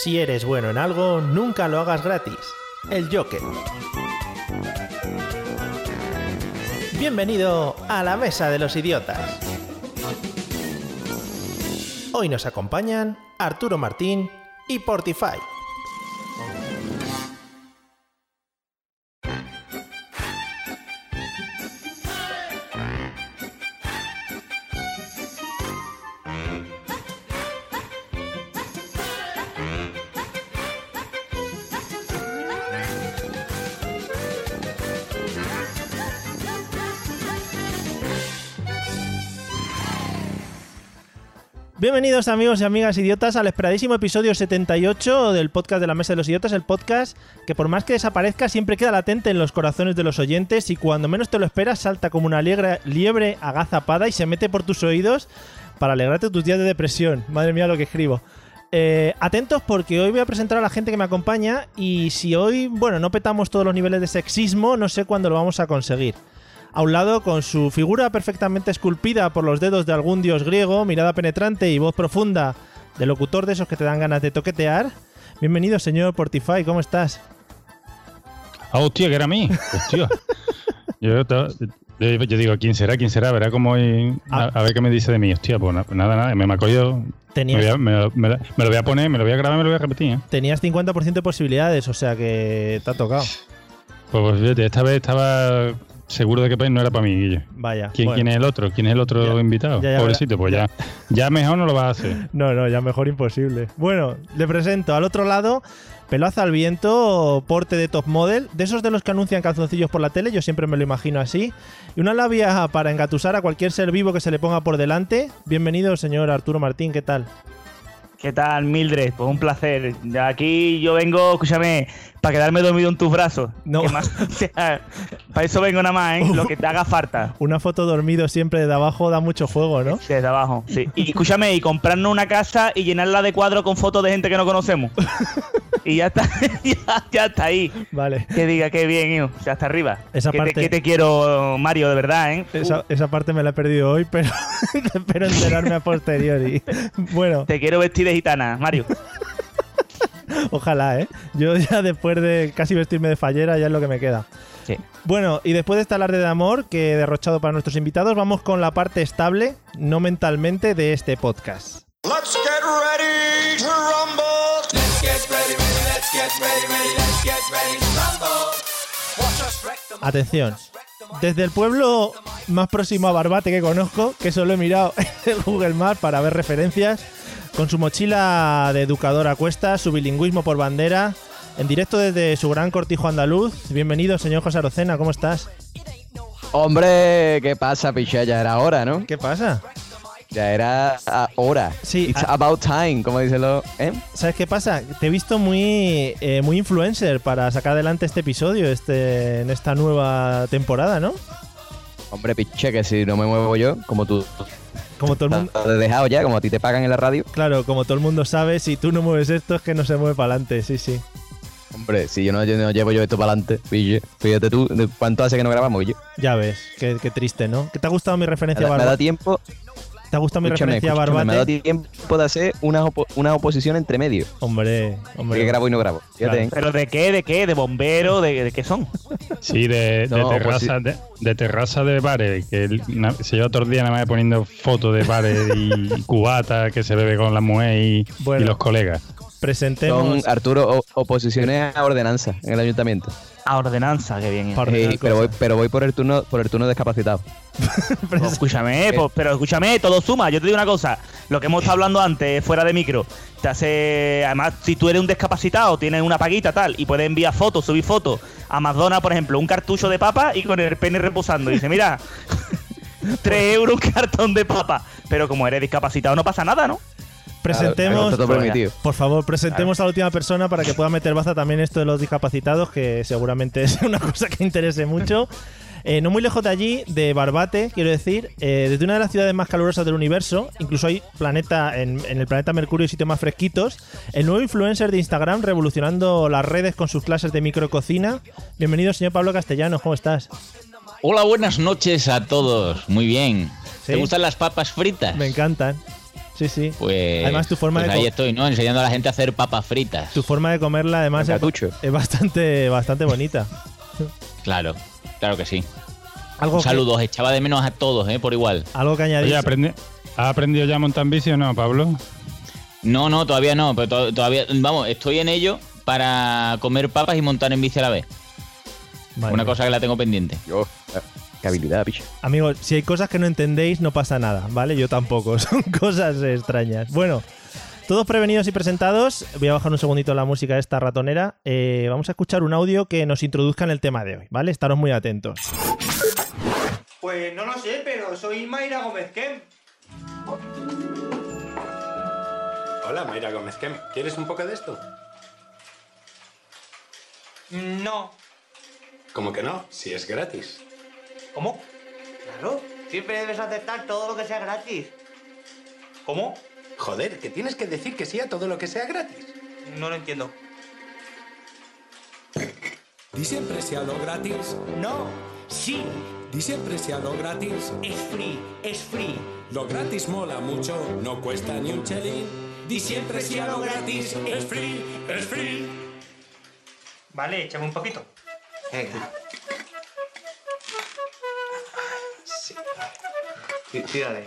Si eres bueno en algo, nunca lo hagas gratis. El Joker. Bienvenido a la Mesa de los Idiotas. Hoy nos acompañan Arturo Martín y Portify. Bienvenidos amigos y amigas idiotas al esperadísimo episodio 78 del podcast de la Mesa de los Idiotas, el podcast que por más que desaparezca siempre queda latente en los corazones de los oyentes y cuando menos te lo esperas salta como una liebre, liebre agazapada y se mete por tus oídos para alegrarte tus días de depresión. Madre mía lo que escribo. Eh, atentos porque hoy voy a presentar a la gente que me acompaña y si hoy, bueno, no petamos todos los niveles de sexismo, no sé cuándo lo vamos a conseguir a un lado con su figura perfectamente esculpida por los dedos de algún dios griego, mirada penetrante y voz profunda de locutor de esos que te dan ganas de toquetear. Bienvenido, señor Portify, ¿cómo estás? Ah, hostia, que era a mí. Hostia. yo, to- yo- digo, ¿quién será? ¿Quién será? Verá cómo Ah. a, a ver qué me dice de mí. Hostia, pues na- nada, nada, me, me ha cogido. Me, Tenías, voy a- me lo- me lo- me lo voy a poner, me lo voy a grabar, me lo voy a repetir. ¿eh? tenías 50% de posibilidades, o sea que te ha tocado. Pues, pues fíjate, esta vez estaba seguro de que no era para mí, Guille. Vaya. ¿Quién, bueno. quién es el otro? ¿Quién es el otro Ya, invitado? ya, ya Pobrecito, pues ya, ya mejor no lo vas a hacer. No, no, ya mejor imposible. Bueno, le presento al otro lado, pelazo al viento, porte de top model, de esos de los que anuncian calzoncillos por la tele, yo siempre me lo imagino así, y una labia para engatusar a cualquier ser vivo que se le ponga por delante. Bienvenido, señor Arturo Martín, ¿qué tal? ¿Qué tal, Mildred? Pues un placer. De Aquí yo vengo, escúchame, para quedarme dormido en tus brazos. No. Más- o sea, para eso vengo nada más, ¿eh? Lo que te haga falta. Una foto dormido siempre de abajo da mucho juego, ¿no? Desde abajo, sí. Y escúchame, y comprarnos una casa y llenarla de cuadros con fotos de gente que no conocemos. y ya está, ya, ya está ahí. Vale. Que diga que bien, hijo. O sea, hasta arriba. Esa que, parte- te, que te quiero, Mario, de verdad, ¿eh? Esa, esa parte me la he perdido hoy, pero espero enterarme a posteriori. Bueno, Te quiero vestir de gitana, Mario. ojalá, ¿eh? Yo ya después de casi vestirme de fallera ya es lo que me queda. Sí. Bueno, y después de esta alarde de amor que he derrochado para nuestros invitados, vamos con la parte estable, no mentalmente, de este podcast. Let's get ready to rumble. Let's get ready, ready, let's get ready, ready, let's get ready to rumble. Watch us wreck them. Atención, desde el pueblo más próximo a Barbate que conozco, que solo he mirado en el Google Maps para ver referencias, con su mochila de educador a cuestas, su bilingüismo por bandera, en directo desde su gran cortijo andaluz. Bienvenido, señor José Arocena, ¿cómo estás? Hombre, ¿qué pasa, picha? Ya era hora, ¿no? ¿Qué pasa? Ya era ah, hora. Sí, It's ah. about time, como dicen los... ¿eh? ¿Sabes qué pasa? Te he visto muy, eh, muy influencer para sacar adelante este episodio este, en esta nueva temporada, ¿no? Hombre, piche, que si no me muevo yo, como tú Como todo el mundo, te he dejado ya, como a ti te pagan en la radio. claro, como todo el mundo sabe, si tú no mueves esto es que no se mueve para adelante, sí, sí. Hombre, si yo no, yo no llevo yo esto para adelante. Fíjate tú, ¿de ¿cuánto hace que no grabamos? Ya ves, qué, qué triste, ¿no? ¿Qué te ha gustado mi Me referencia da, a me da tiempo, ¿Te ha gustado mi escúchame, referencia a escúchame, me da Barbate? tiempo de hacer una, opo- una oposición entre medio. Hombre, hombre. Que grabo y no grabo. Claro. ¿eh? ¿Pero de qué? ¿De qué? ¿De bombero? ¿De, de qué son? Sí, de, de No, pues terraza, de, de terraza de bares, que él na- se lleva todo el día nada más poniendo fotos de bares y cubatas que se bebe con la mujer y, Bueno. y los colegas. Presentemos. Son, Arturo, o- oposiciones a ordenanza en el ayuntamiento. A ordenanza, que bien. Eh, pero, voy, pero voy por el turno por el turno discapacitado. Pues escúchame, pues, pero escúchame, todo suma. Yo te digo una cosa, lo que hemos estado hablando antes, fuera de micro, te hace. Además, si tú eres un discapacitado, tienes una paguita tal, y puedes enviar fotos, subir fotos a McDonald's, por ejemplo, un cartucho de papa y con el pene reposando. Y dice, mira, 3 euros un cartón de papa. Pero como eres discapacitado, no pasa nada, ¿no? Presentemos. Está todo permitido. Por favor, presentemos a la última persona para que pueda meter baza también esto de los discapacitados, que seguramente es una cosa que interese mucho. Eh, no muy lejos de allí, de Barbate, quiero decir, eh, desde una de las ciudades más calurosas del universo, incluso hay planeta en, en el planeta Mercurio y sitios más fresquitos, el nuevo influencer de Instagram revolucionando las redes con sus clases de micrococina. Bienvenido, señor Pablo Castellanos, ¿cómo estás? Hola, buenas noches a todos. Muy bien. Sí. ¿Te gustan las papas fritas? Me encantan. Sí, sí. Pues, Además, tu forma pues de ahí estoy, ¿no? Enseñando a la gente a hacer papas fritas. Tu forma de comerla, además, es, es bastante, bastante bonita. Claro, claro que sí. Algo Un que- saludo, os echaba de menos a todos, ¿eh? Por igual. algo que añadir. Oye, aprende, ¿has aprendido ya a montar en bici o no, Pablo? No, no, todavía no, pero to- todavía, vamos, estoy en ello para comer papas y montar en bici a la vez. Vale. Una cosa que la tengo pendiente. Yo, qué habilidad, picha. Amigos, si hay cosas que no entendéis, no pasa nada, ¿vale? Yo tampoco, son cosas extrañas. Bueno, todos prevenidos y presentados, voy a bajar un segundito la música de esta ratonera. Eh, vamos a escuchar un audio que nos introduzca en el tema de hoy, ¿vale? Estaros muy atentos. Pues no lo sé, pero soy Mayra Gómez Kem. Hola, Mayra Gómez Kem. ¿Quieres un poco de esto? No. ¿Cómo que no? Si es gratis. ¿Cómo? Claro, siempre debes aceptar todo lo que sea gratis. ¿Cómo? Joder, que tienes que decir que sí a todo lo que sea gratis. No lo entiendo. Di siempre sí a lo gratis. No, sí, Di siempre sí a lo gratis. es free, es free. Lo gratis mola mucho, no cuesta ni un chelín. Di siempre sí a lo gratis. Es free, es free. Vale, échame un poquito. Venga. 接下来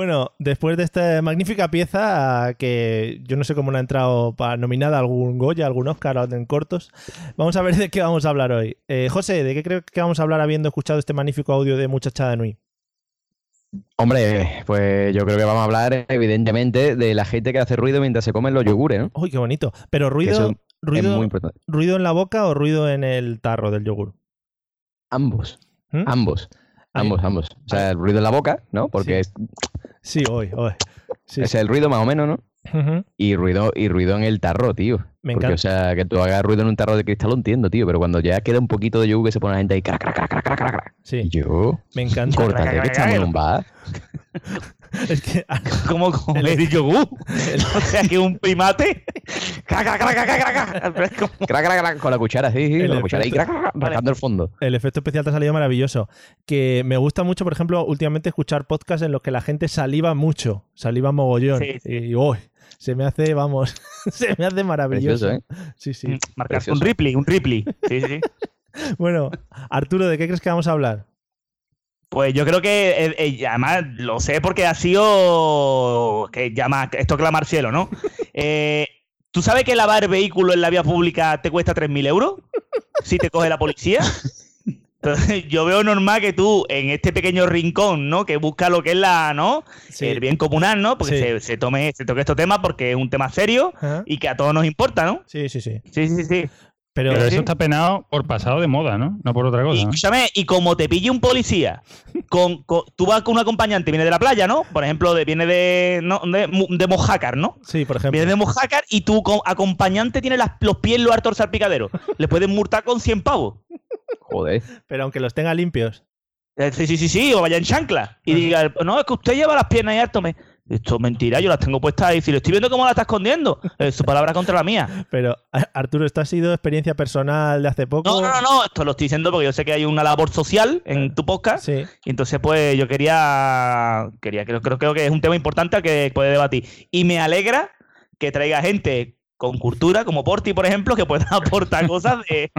Bueno, después de esta magnífica pieza, que yo no sé cómo no ha entrado para nominada algún Goya, algún Oscar en cortos, vamos a ver de qué vamos a hablar hoy. Eh, José, ¿de qué creo que vamos a hablar habiendo escuchado este magnífico audio de Muchacha de Nui? Hombre, pues yo creo que vamos a hablar, evidentemente, de la gente que hace ruido mientras se comen los yogures, ¿no? Uy, qué bonito. Pero ruido, ruido, Es muy importante. ruido en la boca o ruido en el tarro del yogur. Ambos. ¿Mm? Ambos. Ambos, ambos. O sea, el ruido en la boca, ¿no? Porque es, Sí, hoy, hoy. Sí, es el ruido más o menos, ¿no? Y ruido, y ruido en el tarro, tío. Me Porque, encanta. o sea, que tú hagas ruido en un tarro de cristal lo entiendo, tío. Pero cuando ya queda un poquito de yogur que se pone la gente ahí, crac, crac, crac, crac, crac. Sí, Y yo, me encanta. córtate, que estamos en un bar. Es que ¿Cómo comer yogur? o sea, que un primate. Crac, crac, crac, crac, crac, crac. Es como- Crac, crac, con la cuchara, sí, sí, El con la cuchara ahí, efecto. crac, crac, crac, rascando el fondo. el efecto especial te ha salido maravilloso. Que me gusta mucho, por ejemplo, últimamente escuchar podcasts en los que la gente saliva mucho, saliva mogollón. Sí, sí. Y uy, se me hace, vamos, se me hace maravilloso. Precioso, ¿eh? Sí, sí. Marcarse un Precioso. Ripley, un Ripley. Sí, sí. Bueno, Arturo, ¿de qué crees que vamos a hablar? Pues yo creo que, eh, eh, además, lo sé porque ha sido. que llama. Esto clama al cielo, ¿no? Eh, ¿Tú sabes que lavar vehículo en la vía pública te cuesta 3.000 euros? Si te coge la policía. Entonces, yo veo normal que tú, en este pequeño rincón, ¿no? Que busca lo que es la, ¿no? Sí. El bien comunal, ¿no? Porque Sí. se, se tome, se toque estos temas porque es un tema serio Ajá. y que a todos nos importa, ¿no? Sí, sí, sí. Sí, sí, sí. Pero, Pero sí. eso está penado por pasado de moda, ¿no? No por otra Y, cosa. ¿no? escúchame, y como te pille un policía, con, con- tú vas con un acompañante, viene de la playa, ¿no? Por ejemplo, de, viene de, no, de, Mu- de Mojácar, ¿no? sí, por ejemplo. Viene de Mojácar y tu co- acompañante tiene las- los pies en lo hartos salpicaderos. Le pueden multar con 100 pavos. Joder. Pero aunque los tenga limpios. Eh, Sí, sí, sí, sí, o vaya en chancla. Y diga, no, es que usted lleva las piernas ahí harto. Me... Esto es mentira, yo las tengo puestas ahí. Si lo estoy viendo cómo la está escondiendo, es su palabra contra la mía. Pero, Arturo, ¿esto ha sido experiencia personal de hace poco? No, no, no, no, esto lo estoy diciendo porque yo sé que hay una labor social en tu podcast. Sí. Y entonces, pues, yo quería. quería creo, creo, creo que es un tema importante al que puede debatir. Y me alegra que traiga gente con cultura, como Porti, por ejemplo, que pueda aportar cosas de,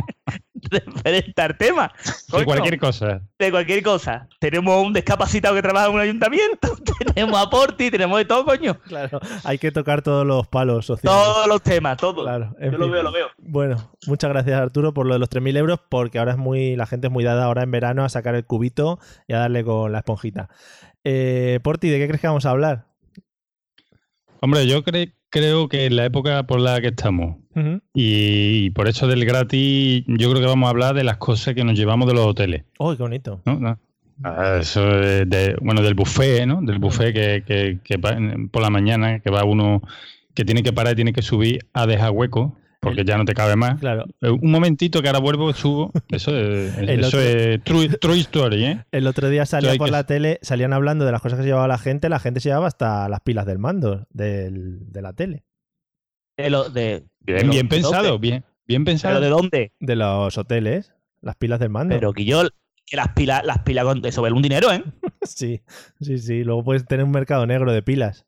de diferentes temas. De cualquier cosa. de cualquier cosa. Tenemos un discapacitado que trabaja en un ayuntamiento, tenemos a Porti, tenemos de todo, coño. Claro, hay que tocar todos los palos sociales. Todos los temas, todos. Claro, Yo lo veo, lo veo. Bueno, muchas gracias Arturo por lo de los 3.000 euros, porque ahora es muy, la gente es muy dada ahora en verano a sacar el cubito y a darle con la esponjita. Eh, Porti, ¿de qué crees que vamos a hablar? Hombre, yo cre- creo que en la época por la que estamos y, por eso del gratis, yo creo que vamos a hablar de las cosas que nos llevamos de los hoteles. Uy, qué bonito. ¿no? No. Ah, Eso es de, bueno, del buffet, ¿no? Del buffet que, que- que por la mañana, que va uno que tiene que parar y tiene que subir a dejar hueco, porque ya no te cabe más. Claro. Eh, Un momentito que ahora vuelvo, subo. Eso es, El eso otro- es true, true story, ¿eh? El otro día salía por que- la tele, salían hablando de las cosas que se llevaba la gente, la gente se llevaba hasta las pilas del mando del- de la tele. De lo- de- Bien, bien ¿de pensado, dónde? bien, bien pensado. ¿Pero de dónde? De los hoteles, las pilas del mando. Pero que yo, que las pilas, las pilas, con- eso vale un dinero, ¿eh? Sí, sí, sí. Luego puedes tener un mercado negro de pilas.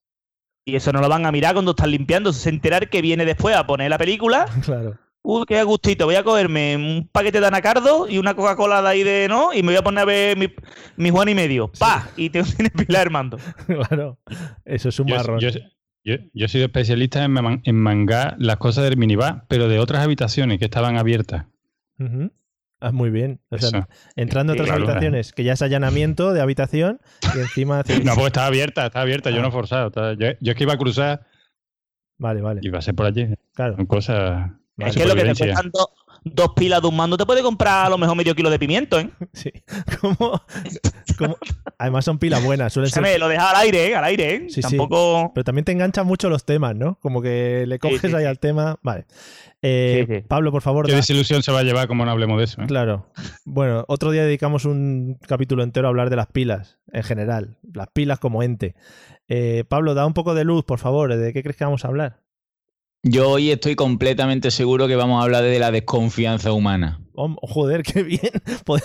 Y eso no lo van a mirar cuando están limpiando, se enterar que viene después a poner la película. Claro. Uy, qué gustito, voy a cogerme un paquete de anacardo y una Coca-Cola de ahí de, ¿no? Y me voy a poner a ver mi, mi Juan y medio. ¡Pa! Y te tienes pila Armando. claro. Eso es un Yo, marrón. yo- yo- yo he sido especialista en, man- en mangar las cosas del minibar, pero de otras habitaciones que estaban abiertas. Ujú. Ah, muy bien. O sea, entrando a otras claro. habitaciones, que ya es allanamiento de habitación y encima... haces- No, pues estaba abierta, estaba abierta, yo Ah. no he forzado. estaba- yo, yo es que iba a cruzar Vale, vale. y iba a ser por allí. Claro. Son cosas. Es que lo que te cuestan dos, pilas de un mando te puede comprar a lo mejor medio kilo de pimiento, ¿eh? Sí. ¿Cómo? cómo? Además son pilas buenas, suelen ser... Lo dejas al aire, ¿eh? Al aire, ¿eh? Sí, sí. Tampoco... Pero también te enganchan mucho los temas, ¿no? Como que le coges sí, ahí sí. al tema. Vale. Eh, Sí, sí. Pablo, por favor. Qué da- desilusión se va a llevar como no hablemos de eso. ¿eh? Claro. Bueno, otro día dedicamos un capítulo entero a hablar de las pilas, en general. Las pilas como ente. Eh, Pablo, da un poco de luz, por favor. ¿De qué crees que vamos a hablar? Yo hoy estoy completamente seguro que vamos a hablar de la desconfianza humana. Joder, qué bien. Pod-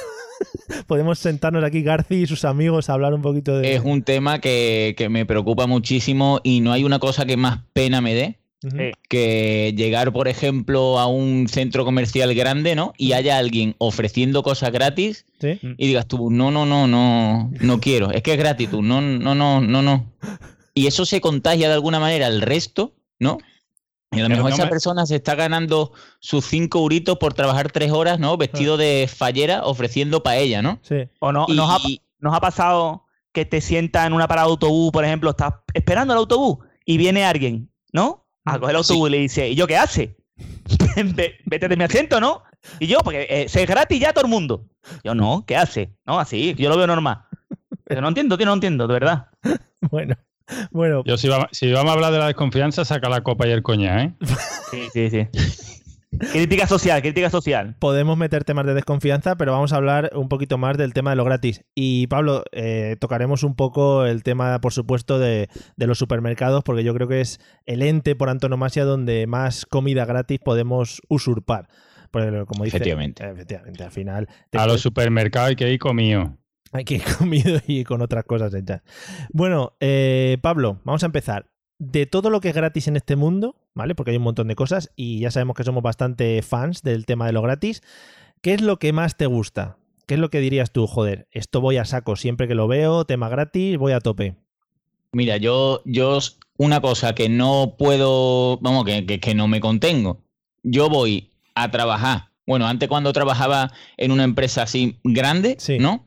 Podemos sentarnos aquí, Garci y sus amigos, a hablar un poquito de. Es un tema que, que me preocupa muchísimo y no hay una cosa que más pena me dé que llegar, por ejemplo, a un centro comercial grande, ¿no? Y haya alguien ofreciendo cosas gratis ¿Sí? y digas tú, no, no, no, no, no quiero, es que es gratis, tú, no, no, no, no, no. Y eso se contagia de alguna manera al resto, ¿no? Y a lo mejor esa me- persona se está ganando sus cinco euritos por trabajar tres horas, ¿no? Vestido de fallera ofreciendo paella, ¿no? Sí. ¿O no, Y- nos, ha, y- nos ha pasado que te sientas en una parada de autobús, por ejemplo, estás esperando el autobús y viene alguien, ¿no? A coger el Sí. autobús y le dice, ¿y yo qué hace? Ve- Vete de mi asiento, ¿no? Y yo, porque eh, se es gratis ya todo el mundo. Yo, no, ¿qué hace? No, así, yo lo veo normal. Pero no entiendo, tío, no entiendo, de verdad. Bueno. Bueno, Yo, si, vamos, si vamos a hablar de la desconfianza, saca la copa y el coñac, ¿eh? Sí, sí, sí. crítica social, crítica social. podemos meter temas de desconfianza, pero vamos a hablar un poquito más del tema de lo gratis. Y Pablo, eh, tocaremos un poco el tema, por supuesto, de, de los supermercados, porque yo creo que es el ente por antonomasia donde más comida gratis podemos usurpar. Porque, como dice, Efectivamente. efectivamente, al final A los supermercados hay que ir comido. Hay que ir comido y con otras cosas hechas. Bueno, eh, Pablo, vamos a empezar. De todo lo que es gratis en este mundo, ¿vale? Porque hay un montón de cosas y ya sabemos que somos bastante fans del tema de lo gratis. ¿Qué es lo que más te gusta? ¿Qué es lo que dirías tú? Joder, esto voy a saco siempre que lo veo, tema gratis, voy a tope. Mira, yo, yo una cosa que no puedo, vamos, que, que, que no me contengo. Yo voy a trabajar. Bueno, antes cuando trabajaba en una empresa así grande, Sí. ¿no?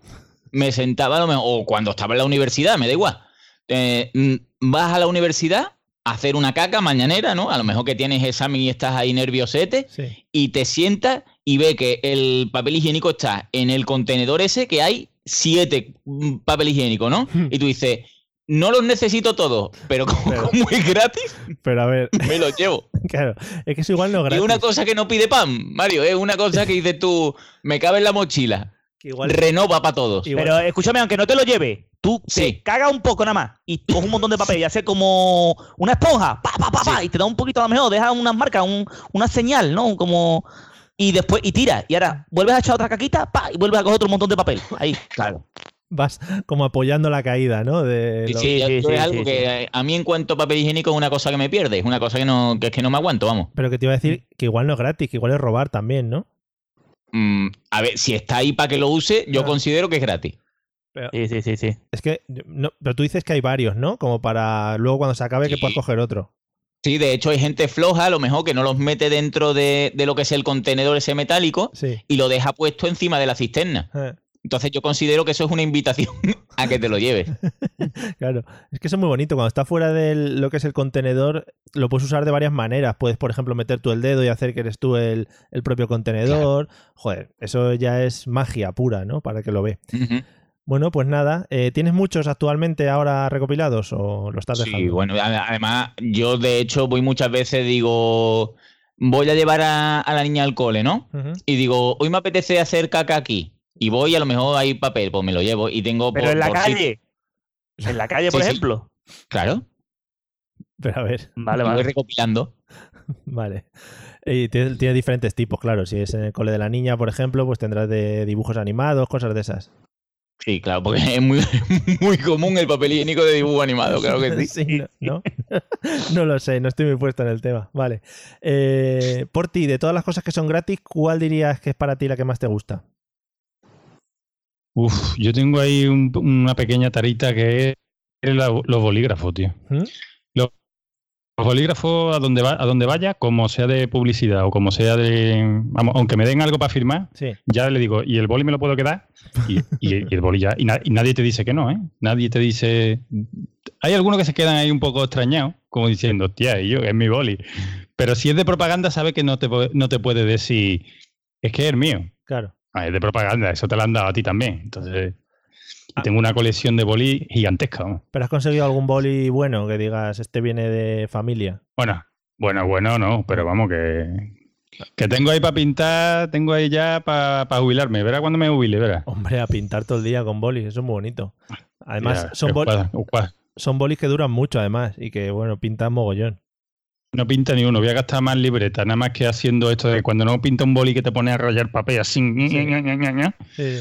Me sentaba, a lo mejor- o cuando estaba en la universidad, me da igual. Eh, mm, vas a la universidad a hacer una caca mañanera, ¿no? A lo mejor que tienes examen y estás ahí nerviosete, Sí. y te sientas y ve que el papel higiénico está en el contenedor ese que hay siete mm, papel higiénico, ¿no? Y tú dices, no los necesito todos, pero como, Pero- como es gratis, Pero a ver, me los llevo. claro, es que eso igual no es Y gratis. una cosa que no pide pan, Mario, es una cosa que dices tú, me cabe en la mochila, que igual, renova para todos. igual- Pero escúchame, aunque no te lo lleve, tú Sí. te cagas un poco nada más y coges un montón de papel y haces como una esponja, pa, pa, pa, pa, y te da un poquito a lo mejor, deja unas marcas, un- una señal, ¿no? Como. Y después, y tira, y ahora vuelves a echar otra caquita, pa, y vuelves a coger otro montón de papel. Ahí, claro. vas como apoyando la caída, ¿no? De Sí, lo- sí, sí, es algo sí, que a mí en cuanto a papel higiénico es una cosa que me pierde, es una cosa que no, que es que no me aguanto, vamos. Pero que te iba a decir que igual no es gratis, que igual es robar también, ¿no? Mm, a ver, si está ahí para que lo use, yo Ah. considero que es gratis. Sí, sí, sí, sí. Es que, no, pero tú dices que hay varios, ¿no? Como para luego cuando se acabe que puedas coger otro. Sí, de hecho hay gente floja, a lo mejor que no los mete dentro de, de lo que es el contenedor ese metálico Sí. y lo deja puesto encima de la cisterna. Eh, Entonces yo considero que eso es una invitación a que te lo lleves. Claro, es que eso es muy bonito. Cuando está fuera de lo que es el contenedor, lo puedes usar de varias maneras. Puedes, por ejemplo, meter tú el dedo y hacer que eres tú el, el propio contenedor. Joder, eso ya es magia pura, ¿no? Para que lo ve. Bueno, pues nada. eh, ¿Tienes muchos actualmente ahora recopilados o lo estás dejando? Sí, bueno, además yo de hecho voy muchas veces, digo, voy a llevar a, a la niña al cole, ¿no? Y digo, hoy me apetece hacer caca aquí. Y voy, a lo mejor hay papel, pues me lo llevo y tengo... Pero por- en la si- calle. En la calle, por Sí, sí. ejemplo. Claro, Pero a ver, Vale, y voy vale. recopilando. vale. Y tiene, tiene diferentes tipos, claro. Si es en el cole de la niña, por ejemplo, pues tendrás de dibujos animados, cosas de esas. Sí, claro, porque es muy, muy común el papel higiénico de dibujo animado, claro que sí. Sí, ¿no? ¿no? No lo sé, no estoy muy puesto en el tema. Vale. Eh, por ti, de todas las cosas que son gratis, ¿cuál dirías que es para ti la que más te gusta? Uf, yo tengo ahí un- una pequeña tarita que es la- los bolígrafos, tío. ¿Mm? Los, los bolígrafos a donde, va, a donde vaya, como sea de publicidad o como sea de... Vamos, aunque me den algo para firmar, Sí. ya le digo, ¿y el boli me lo puedo quedar? Y, y- y el boli ya... Y, na- y nadie te dice que no, ¿eh? Nadie te dice... Hay algunos que se quedan ahí un poco extrañados, como diciendo, y yo, es mi boli. Pero si es de propaganda, sabe que no te, no te puede decir, es que es el mío. Claro. Ah, es de propaganda, eso te lo han dado a ti también. Entonces, y tengo una colección de boli gigantesca. ¿Pero has conseguido algún boli bueno que digas, este viene de familia? Bueno, bueno, bueno, no, pero vamos, que, que tengo ahí para pintar, tengo ahí ya para jubilarme. Verá cuando me jubile, verá. Hombre, a pintar todo el día con bolis, eso es muy bonito. Además, Ya, son, que bol- cuadra- cuadra. son bolis que duran mucho, además, y que, bueno, pintan mogollón. No pinta ni uno, voy a gastar más libreta, nada más que haciendo esto de cuando no pinta un boli que te pone a rayar papel así. ña, ña, ña, ña, ña. Sí.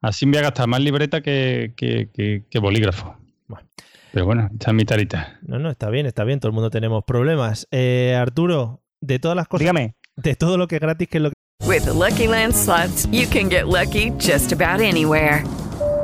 Así voy a gastar más libreta que, que, que- que bolígrafo. Bueno. Pero bueno, esta es mi tarita. No, no, está bien, está bien, todo el mundo tenemos problemas. Eh, Arturo, de todas las cosas, Dígame. de todo lo que es gratis, que es lo que... With the Lucky Land slots, you can get lucky just about anywhere.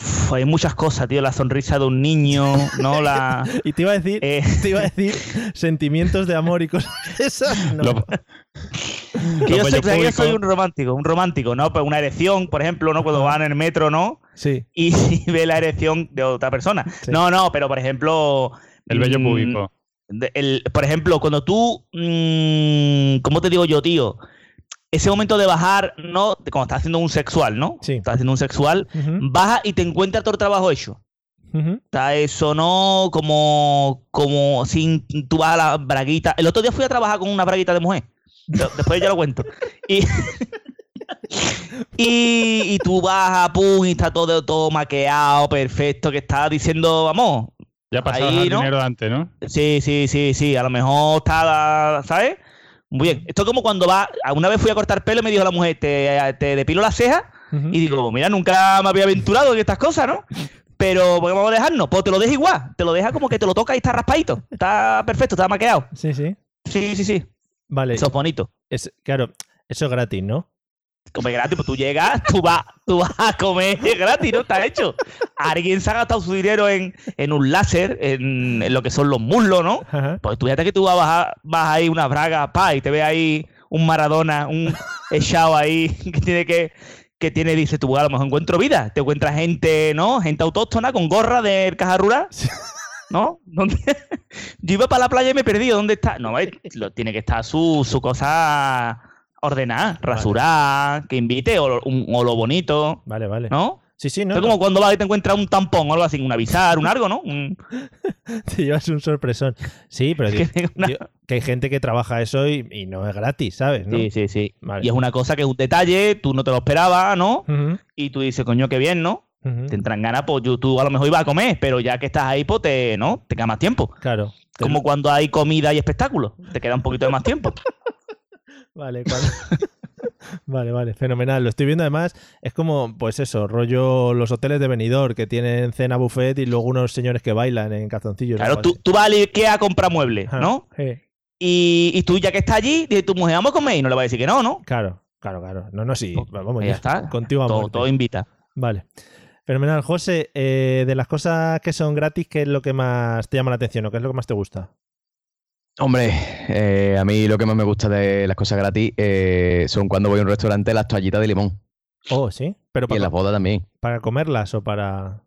Uf, hay muchas cosas, tío. La sonrisa de un niño, ¿no? La. Y te iba a decir, Eh. te iba a decir sentimientos de amor y cosas de esas. No. Lo- Que yo, soy, bellos que yo soy un romántico, un romántico, ¿no? Pues una erección, por ejemplo, ¿no? Cuando van en el metro, ¿no? Sí. Y ve la erección de otra persona. Sí. No, no, pero por ejemplo. El bello mm, público. el- por ejemplo, cuando tú. mm, ¿Cómo te digo yo, tío? Ese momento de bajar, ¿no? De Cuando estás haciendo un sexual, ¿no? Sí. Estás haciendo un sexual, baja y te encuentras todo el trabajo hecho. Está eso, ¿no? Como, como sin tú vas a la braguita. El otro día fui a trabajar con una braguita de mujer. De- Después ya lo cuento. Y, y, y tú vas a pum y está todo, todo maqueado, perfecto, que está diciendo, vamos. Ya pasabas ahí, el ¿no? dinero de antes, ¿no? Sí, sí, sí, sí. A lo mejor está, ¿sabes? Muy bien. Esto es como cuando va. Una vez fui a cortar pelo y me dijo la mujer, te, te depilo las cejas. Ujú. Y digo, mira, nunca me había aventurado en estas cosas, ¿no? Pero ¿por qué vamos a dejarnos? Pues te lo deja igual. Te lo deja como que te lo toca y está raspadito. Está perfecto, está maqueado. Sí, sí. Sí, sí, sí. Vale. Eso es bonito. Es, claro, eso es gratis, ¿no? Comer gratis, pues tú llegas, tú vas, tú vas a comer gratis, ¿no? Está hecho. Alguien se ha gastado su dinero en, en un láser, en, en lo que son los muslos, ¿no? Ajá. Pues tú fíjate que tú vas, a- vas ahí una braga, pa, y te ve ahí un Maradona, un echado ahí que tiene que que tiene, dice tú, a lo mejor encuentro vida. Te encuentras gente, ¿no? Gente autóctona con gorra de caja rural. ¿No? ¿Dónde? Yo iba para la playa y me perdí. ¿Dónde está? No, lo- tiene que estar su, su cosa ordenada, rasurada, que invite, o, un- o lo bonito, Vale, vale. ¿no? Sí, sí, no. es como cuando vas y te encuentras un tampón o algo así, un avisar, un algo, ¿no? Un- Te llevas un sorpresón. Sí, pero Que digo- una- digo que hay gente que trabaja eso y, y no es gratis, ¿sabes? ¿no? Sí, sí, sí. Vale. Y es una cosa que es un detalle, tú no te lo esperabas, ¿no? Y tú dices, coño, qué bien, ¿no? Te entran ganas, pues tú a lo mejor ibas a comer, pero ya que estás ahí, pues te, ¿no? Te queda más tiempo. Claro. Como cuando hay comida y espectáculos, te queda un poquito de más tiempo. Vale, cuando- vale, vale, fenomenal. Lo estoy viendo además, es como, pues eso, rollo los hoteles de Benidorm que tienen cena buffet y luego unos señores que bailan en calzoncillos. Claro, tú, tú vas al Ikea a comprar muebles, Ajá, ¿no? sí. Y, y tú ya que estás allí, dices, tu mujer, vamos a comer y no le vas a decir que no, ¿no? Claro, claro, claro. No, no, sí. Vamos, Pues ya está. Contigo Todo, todo invita. Vale. Fenomenal. José, eh, de las cosas que son gratis, ¿qué es lo que más te llama la atención o qué es lo que más te gusta? Hombre, eh, a mí lo que más me gusta de las cosas gratis eh, son cuando voy a un restaurante las toallitas de limón. Oh, sí. Pero Y en para, las bodas también. para comerlas o para.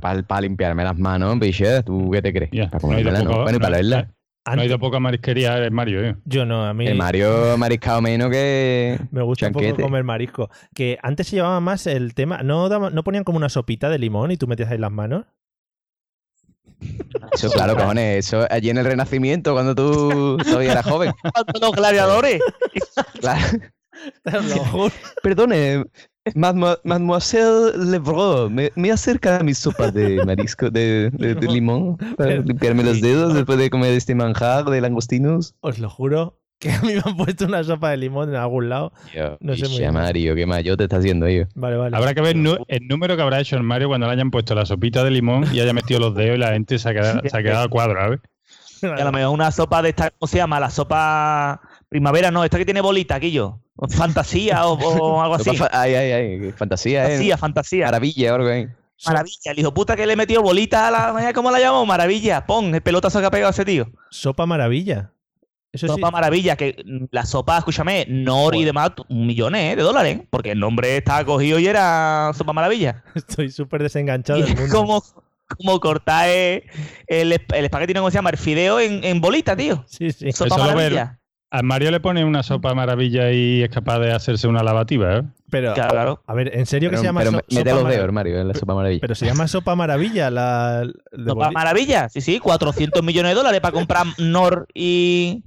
Para, limpiarme las manos, biche, ¿tú qué te crees? Para no he ido comérmelas, ¿no? poco- Bueno, y no- para verlas. No ha ido poca marisquería el Mario, ¿eh? Yo no, a mí El Mario mariscado menos que. me gusta un chanquete. poco comer marisco. Que antes se llevaba más el tema. ¿No, daba- no ponían como una sopita de limón y tú metías ahí las manos? Eso, claro, cojones. Eso allí en el Renacimiento, cuando tú todavía eras joven. Los gladiadores. Claro. Lo juro. Perdone, mademo- mademoiselle Lebrun, ¿me, me acerca mi sopa de marisco, de, de- de limón, para limpiarme los dedos después de comer este manjar de langostinos? Os lo juro que a mí me han puesto una sopa de limón en algún lado. No sé muy bien. Mario, qué mayor te está haciendo ello. Vale, vale. Habrá que ver el número que habrá hecho el Mario cuando le hayan puesto la sopita de limón y haya metido los dedos y la gente se ha quedado, se ha quedado a cuadro, ¿sabes? Y a lo mejor una sopa de esta, ¿cómo se llama? La sopa primavera, no, esta que tiene bolita, aquello. Fantasía o, o algo así. Ay, ay, ay, fantasía, ¿eh? Fantasía, fantasía. Maravilla, algo ahí. Maravilla, el hijo puta que le metió bolita a la. ¿Cómo la llamamos? Maravilla. Pon el pelotazo que ha pegado ese tío. Sopa maravilla. Eso sí. Sopa Maravilla, que la sopa, escúchame, Nor y demás, millones de dólares, ¿eh? porque el nombre estaba cogido y era Sopa Maravilla. Estoy súper desenganchado Y del es mundo. como, como cortar eh, el, el espagueti, ¿no? ¿cómo se llama? El fideo en, en bolita, tío. Sí, sí. Sopa Eso Maravilla. Al Mario le pone una sopa maravilla y es capaz de hacerse una lavativa, ¿eh? Pero, Claro, claro. a ver, ¿en serio que Pero, se llama pero so- me- mete sopa los dedos, Mario, en la sopa maravilla. Pero se llama sopa maravilla la Sopa Maravilla, sí, sí, 400 millones de dólares para comprar Nor y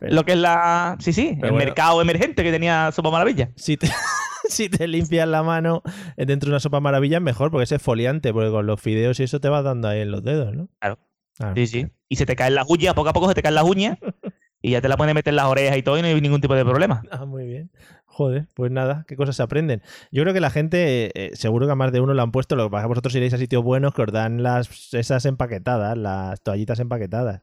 lo que es la. Sí, sí, el bueno. mercado emergente que tenía Sopa Maravilla. Si te, si te limpias la mano dentro de una sopa maravilla es mejor porque es exfoliante, porque con los fideos y eso te vas dando ahí en los dedos, ¿no? Claro. Ah, Sí, sí. Y se te caen las uñas, poco a poco se te caen las uñas y ya te la puedes meter en las orejas y todo y no hay ningún tipo de problema. Ah, muy bien. Joder, pues nada, qué cosas se aprenden. Yo creo que la gente, eh, seguro que a más de uno lo han puesto, lo que pasa es que vosotros iréis a sitios buenos que os dan las, esas empaquetadas, las toallitas empaquetadas.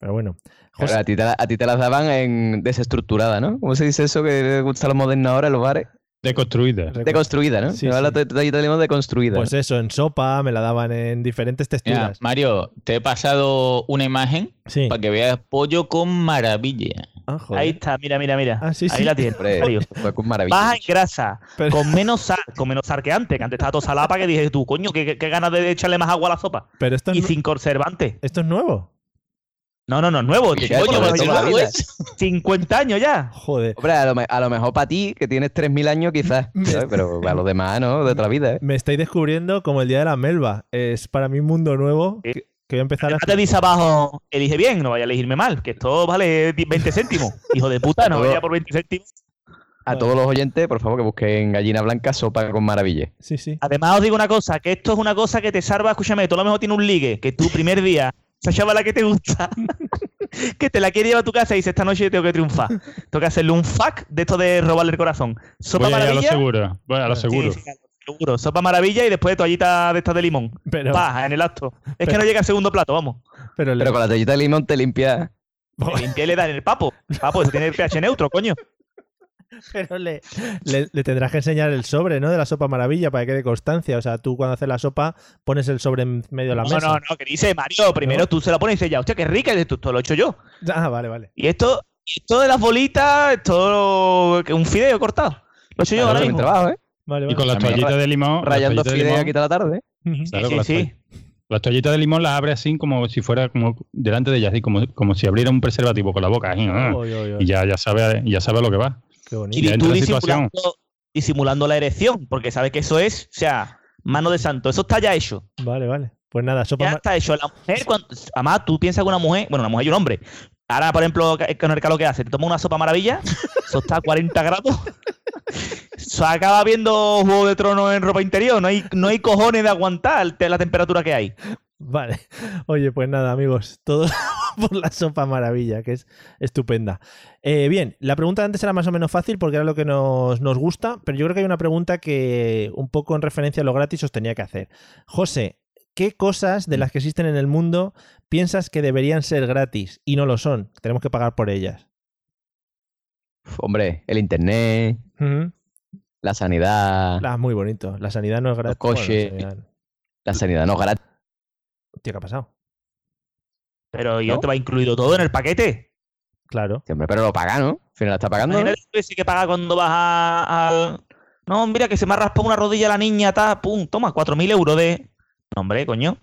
Pero bueno. Claro, a, ti te la- a ti te las daban en desestructurada, ¿no? ¿Cómo se dice eso que le gusta a los modernos ahora en los bares? Deconstruida. Deconstruida, ¿no? Sí, la sí. limón deconstruida. pues eso, en sopa, me la daban en diferentes Mira, texturas. Mario, te he pasado una imagen Sí. para que veas pollo con maravilla. Ah. Ahí está, mira, mira, mira. Ah, sí, Ahí sí. la tienes. Con maravilla. Baja en grasa, Pero- con menos sal, con menos sal que antes, que antes estaba todo salada para que dije tú, coño, qué, ganas de echarle más agua a la sopa. Pero esto, Y sin conservante. esto es nuevo. No, no, no, es nuevo. Tío. coño, pero lleva toda la vida. 50 años ya. Joder. Hombre, a lo, me- a lo mejor para ti, que tienes 3.000 años quizás, ¿sabes? pero para los demás, ¿no? De otra vida, ¿eh? Me estáis descubriendo como el día de la melva. Es para mí un mundo nuevo que, que voy a empezar a... Además te dice abajo, elige bien, no vaya a elegirme mal, que esto vale 20 céntimos. Hijo de puta, no vaya por 20 céntimos. A todos los oyentes, por favor, que busquen gallina blanca, sopa con maravilla. Sí, sí. Además os digo una cosa, que esto es una cosa que te salva, escúchame, tú a lo mejor tienes un ligue, que tú primer día, esa chavala que te gusta, que te la quiere llevar a tu casa y dice, esta noche tengo que triunfar. Tengo que hacerle un fuck de esto de robarle el corazón. Sopa Voy a lo maravilla. seguro. Voy a lo Sí, seguro. sí, seguro. Sopa maravilla y después toallita de estas de limón. Pero, Paja en el acto. Es pero- que no llega al segundo plato, vamos. pero, con la toallita de limón te limpia. Le limpia y le da en el papo. Papo, eso tiene el pH neutro, coño. pero le, le- le tendrás que enseñar el sobre, ¿no? De la sopa maravilla para que quede constancia. O sea, tú cuando haces la sopa pones el sobre en medio de la No, mesa. no, no, que dice Mario, primero ¿No? tú se la pones y dices ya, hostia, qué rica, y dices, tú, esto lo he hecho yo. Ah, vale, vale. Y esto, esto de las bolitas, esto que un fideo cortado. Lo he hecho yo ahora mismo. trabajo, ¿eh? Vale, Y vale. con las toallitas de limón. Rayando toallitas de fideo limón- aquí toda la tarde. ¿eh? Claro, Sí, sí, toall- Las toallitas de limón las abre así como si fuera como delante de ella, así como, como si abriera un preservativo con la boca. así, ¿no? Y ya, ya sabe, ya sabe a lo que va. Qué bonito. Y tú disimulando, disimulando la erección, porque sabes que eso es, o sea, Mano de santo. Eso está ya hecho. Vale, vale. Pues nada, sopa Ya está hecho. La mujer, cuando- además, tú piensas que una mujer, bueno, una mujer y un hombre. Ahora, por ejemplo, ca- con el calor que hace, te toma una sopa maravilla, eso está a 40 grados. Se acaba viendo Juego de Tronos en ropa interior. No hay, no hay cojones de aguantar la temperatura que hay. Vale. Oye, pues nada, amigos, todo por la sopa maravilla, que es estupenda. Eh, bien, la pregunta de antes era más o menos fácil porque era lo que nos, nos gusta, pero yo creo que hay una pregunta que un poco en referencia a lo gratis os tenía que hacer. José, ¿qué cosas de las que existen en el mundo piensas que deberían ser gratis y no lo son? Tenemos que pagar por ellas. Hombre, el internet, la sanidad, La, muy bonito. La sanidad no es gratis. coches. Bueno, la sanidad- la sanidad no es gratis. Tío, ¿qué ha pasado? Pero ya ¿No? te va incluido todo en el paquete. Claro. Hombre, pero lo paga, ¿no? Al final está pagando. sí que paga cuando vas a- al. No, mira, que se me ha raspado una rodilla la niña, ta, pum, toma, 4.000 euros de. No, hombre, coño.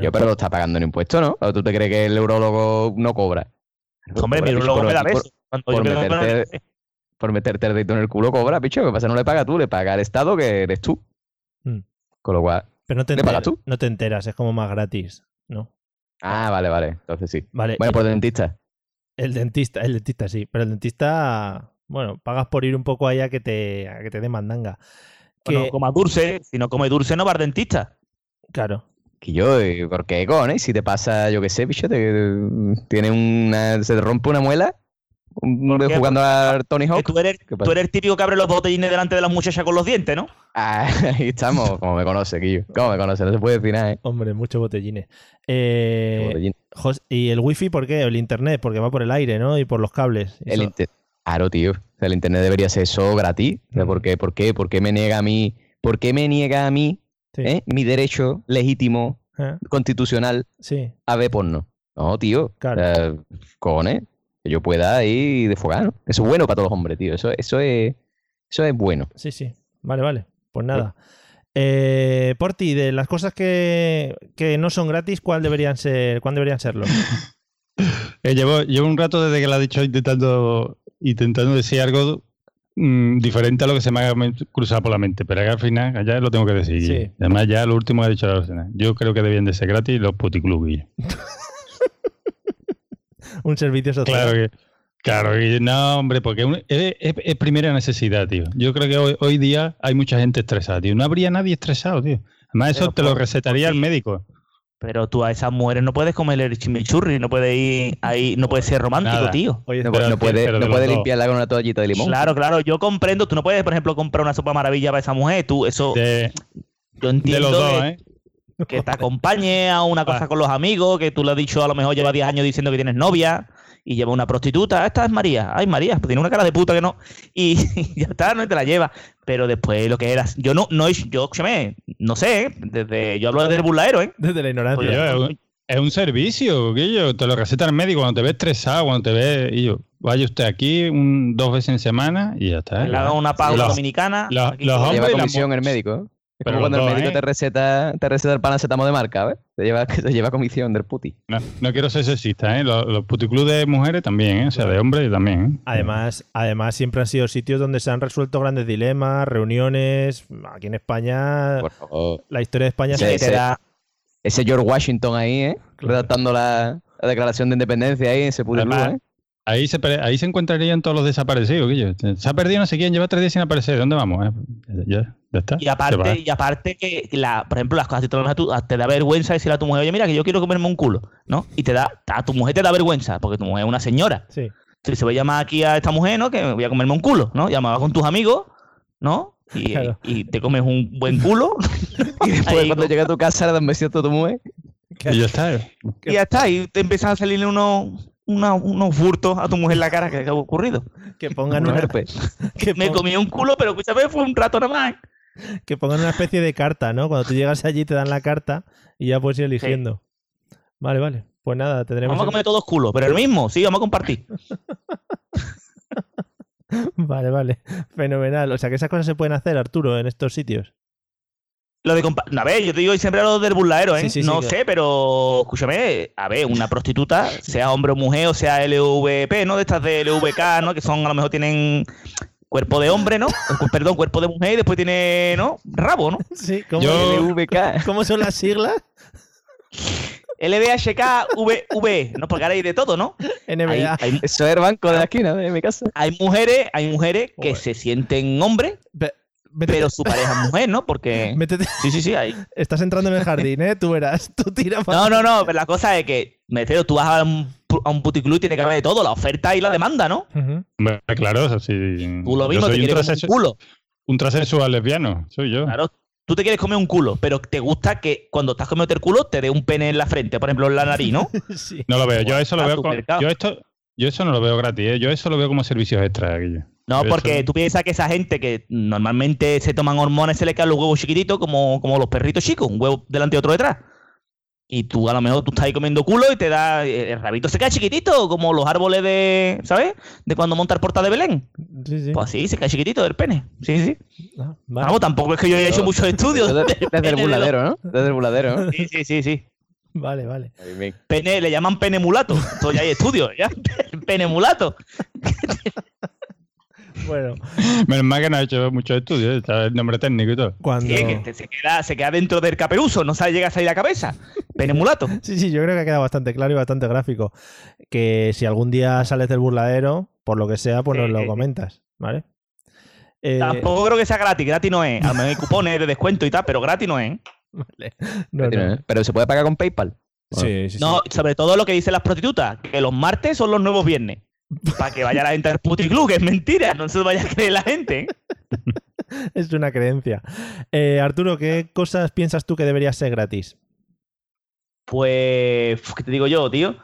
Yo, pero lo está pagando en impuestos, ¿no? ¿O tú te crees que el urologo no cobra? Hombre, mi Cobra, urologo bicho, me da por- por meterte- por meterte el dedito en el culo cobra, picho. ¿Qué pasa? No le paga tú, le paga el Estado, que eres tú. Mm. Con lo cual. Pero no te, ¿Le pagas enteras, tú? no te enteras, es como más gratis, ¿no? Ah, vale, vale. Entonces sí. Vale. Bueno, y- pues dentista. El dentista, el dentista sí, pero el dentista, bueno, pagas por ir un poco allá que te, a que te dé mandanga. Que, Bueno, coma dulce. Si no come dulce, no va al dentista. claro, Que yo, eh, ¿por qué, cojones? Si te pasa, yo qué sé, bicho, te, tiene una, se te rompe una muela jugando al Tony Hawk. tú eres, el típico que abre los botellines delante de las muchachas con los dientes, ¿no? Ah, ahí estamos, como me conoce, Quillo. Como me conoce, no se puede decir nada, ¿eh? hombre, muchos botellines. Eh, ¿Y el wifi por qué? El internet, porque va por el aire, ¿no? Y por los cables. El Eso- inter- Claro, tío. O sea, el internet debería ser eso gratis. Mm. ¿por, qué, ¿Por qué? ¿Por qué me niega a mí? ¿Por qué me niega a mí Sí. eh, mi derecho legítimo, ¿Eh? constitucional, Sí, a ver porno? No, tío. Claro. Cojones. Que yo pueda ir desfogar, ¿no? Eso es bueno para todos los hombres, tío. Eso, eso es. Eso es bueno. sí, sí. Vale, vale. Pues nada. Eh, por ti, de las cosas que, que no son gratis, ¿cuál deberían ser? ¿Cuál deberían serlo? Eh, llevo, llevo un rato desde que lo ha dicho intentando, intentando decir algo mm, diferente a lo que se me ha cruzado por la mente, pero que al final ya lo tengo que decir. Sí. Además, ya lo último que ha dicho la Rosena. Yo creo que debían de ser gratis los puticlubs. Un servicio social. Claro que, claro que no, hombre, porque un- es, es- es primera necesidad, tío. Yo creo que hoy, hoy día hay mucha gente estresada, tío. No habría nadie estresado, tío. Además, eso Pero te lo recetaría el médico. Pero tú a esas mujeres no puedes comer el chimichurri, no puedes ir ahí, no puedes ser romántico, Nada. tío. Oye, No, no puede, de no limpiarla con una toallita de limón. Claro, claro, yo comprendo. Tú no puedes, por ejemplo, comprar una sopa maravilla para esa mujer. Tú, eso, De, yo de entiendo los dos, que, ¿eh? Que te acompañe a una cosa con los amigos, que tú le has dicho, a lo mejor lleva 10 años diciendo que tienes novia y lleva una prostituta. Esta es María. Ay, María, pues tiene una cara de puta que no. Y, ya está, no Y te la lleva. Pero después lo que eras, yo no, no, yo, escúchame, no sé, ¿eh? desde, yo hablo desde el burladero, ¿eh? Desde la ignorancia. Oye, Tío, es, un, es un servicio, Guillo. Te lo receta el médico cuando te ves estresado, cuando te ves. Y yo, vaya usted aquí un, dos veces en semana y ya está. Le hago una pausa dominicana. los- aquí los hombres Lleva y comisión mu- el médico. ¿eh? Es Pero como cuando el médico ¿eh? te receta, te receta el paracetamol de marca, ¿ves? Te lleva, te lleva comisión del puti. No, no quiero ser sexista, ¿eh? Los, los puticlubs de mujeres también, ¿eh? O sea, de hombres también, ¿eh? Además, además, siempre han sido sitios donde se han resuelto grandes dilemas, reuniones. Aquí en España, Por favor. la historia de España Sí, se te da. Ese George Washington ahí, ¿eh? Redactando la, la declaración de independencia ahí en ese puticlub, ¿eh? Ahí se, ahí se encontrarían todos los desaparecidos, Guillo. Se ha perdido no sé quién, lleva tres días sin aparecer. ¿Dónde vamos? eh? Ya, ya está. Y va. aparte, y aparte que, la, por ejemplo, las cosas que te, a tu- a- te da vergüenza decirle a tu mujer, oye, mira, que yo quiero comerme un culo, ¿no? Y te da, a tu mujer te da vergüenza, porque tu mujer es una señora. Sí. Si se voy a llamar aquí a esta mujer, ¿no? Que voy a comerme un culo, ¿no? Llamaba con tus amigos, ¿no? Y, Claro. y te comes un buen culo. Y después cuando llega a tu casa le das un besito a tu mujer. Y ya está. y ya está, y te empiezan a salirle unos, una- unos furtos a tu mujer en la cara que, ha ocurrido. Que pongan Un una, herpes. que, Me comí un culo, pero escúchame, fue un rato nada más. que pongan una especie de carta, ¿no? Cuando tú llegas allí te dan la carta y ya puedes ir eligiendo. Vale, vale. Pues nada, tendremos. Vamos a comer todos culos, pero el mismo, sí, vamos a compartir. Vale, vale. Fenomenal. O sea que esas cosas se pueden hacer, Arturo, en estos sitios. Lo de compa- A ver, yo te digo siempre lo del burladero, ¿eh? Sí, sí, sí, no que- sé, pero escúchame, a ver, una prostituta, sea hombre o mujer, o sea LVP, ¿no? De estas de LVK, ¿no? Que son, a lo mejor tienen cuerpo de hombre, ¿no? Perdón, cuerpo de mujer y después tiene, ¿no? Rabo, ¿no? Sí, ¿cómo, Yo- LVK. ¿cómo son las siglas? LBHK, V, ¿no? Porque ahora hay de todo, ¿no? NBA. Hay, hay- Eso es el banco de la esquina de mi casa. hay mujeres, hay mujeres que Joder. se sienten hombres, métete- pero su pareja es mujer, ¿no? Porque. métete- Sí, sí, sí, hay. Estás entrando en el jardín, ¿eh? Tú verás. Tú tira No, no, no, pero la cosa es que, me refiero, tú vas a un, a un puticlub y tiene que haber de todo, la oferta y la demanda, ¿no? Claro, eso sí. Tú lo Yo mismo, te quieres comer un culo. un transexual lesbiano, soy yo. Claro, tú te quieres comer un culo, pero te gusta que cuando estás comiendo el culo te dé un pene en la frente, por ejemplo, en la nariz, ¿no? Sí. No lo veo, yo eso lo veo con- yo esto yo eso no lo veo gratis, ¿eh? yo eso lo veo como servicios extra Guille. No, porque tú piensas que esa gente que normalmente se toman hormonas se le quedan los huevos chiquititos como, como los perritos chicos, un huevo delante y otro detrás. Y tú a lo mejor tú estás ahí comiendo culo y te da. El rabito se queda chiquitito, como los árboles de. ¿Sabes? De cuando monta el portal de Belén. Sí, sí. Pues así, se queda chiquitito el pene. Sí, sí. Ah, vale. Vamos, tampoco es que yo haya hecho muchos estudios. Desde, del desde pene el de buladero, ¿no? Desde el buladero, Sí, sí, sí, sí. Vale, vale. Pene, le llaman pene mulato. Entonces ya hay estudios, ya. Pene mulato. Bueno, Menos mal que no ha hecho muchos estudios, está el nombre técnico y todo. cuando. Sí, que te- se, queda, se queda dentro del caperuso, no sabe, llega a salir la cabeza. Pene mulato. Sí, sí, yo creo que ha quedado bastante claro y bastante gráfico. Que si algún día sales del burladero, por lo que sea, pues nos lo comentas, ¿vale? Eh, Tampoco creo que sea gratis, gratis no es. A lo mejor hay cupones de descuento y tal, pero gratis no es. vale. No, no. Pero, pero se puede pagar con PayPal. Sí, sí, sí. No, sobre todo lo que dicen las prostitutas, que los martes son los nuevos viernes. Para que vaya la gente al puticlub, que es mentira, no se lo vaya a creer la gente. ¿eh? Es una creencia. Eh, Arturo, ¿qué cosas piensas tú que debería ser gratis? Pues, ¿qué te digo yo, tío?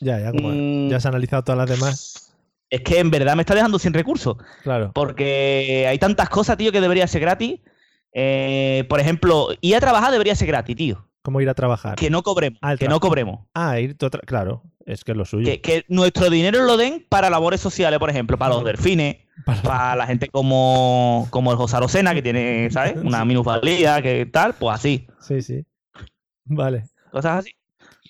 Ya, ya, como Mm. ya has analizado todas las demás. Es que en verdad me está dejando sin recursos. Claro. Porque hay tantas cosas, tío, que debería ser gratis. Eh, por ejemplo, ir a trabajar debería ser gratis, tío. ¿Cómo ir a trabajar? Que no cobremos. Ah, que no cobremos. Ah, ir Claro, es que es lo suyo. Que, que nuestro dinero lo den para labores sociales, por ejemplo, para los delfines, Para- para la gente como, como el José Arocena, que tiene, ¿sabes? Una minusvalía, que tal, pues así. Sí, sí. Vale. Cosas así.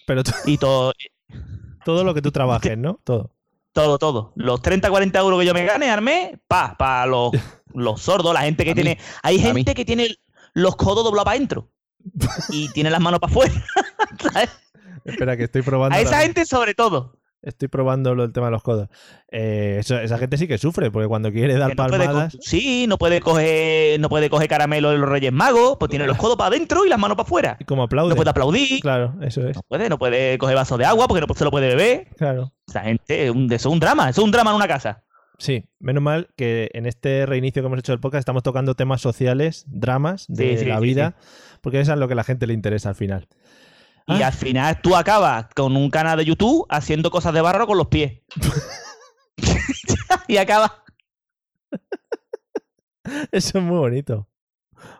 Pero Y todo, todo lo que tú trabajes, ¿no? Todo. todo, todo. Los 30, 40 euros que yo me gane mes, pa, para los, los sordos, la gente que A mí. tiene. Hay A mí. gente que tiene los codos doblados para adentro y tiene las manos para afuera. ¿sabes? Espera, que estoy probando. A esa gente, sobre todo. Estoy probando lo, el tema de los codos. Eh, esa gente sí que sufre, porque cuando quiere dar no palmadas. sí, no puede coger, no puede coger caramelo de los Reyes Magos, pues tiene los codos para adentro y las manos para afuera. Y como aplaude. No puede aplaudir, Claro, eso es. no puede, no puede coger vaso de agua porque no se lo puede beber. Claro. Esa gente, es un- eso es un drama, eso es un drama en una casa. Sí, menos mal que en este reinicio que hemos hecho del podcast estamos tocando temas sociales, dramas de Sí, sí, la sí, vida, porque eso es lo que a la gente le interesa al final. Y Ah. al final tú acabas con un canal de YouTube haciendo cosas de barro con los pies. y acabas. Eso es muy bonito.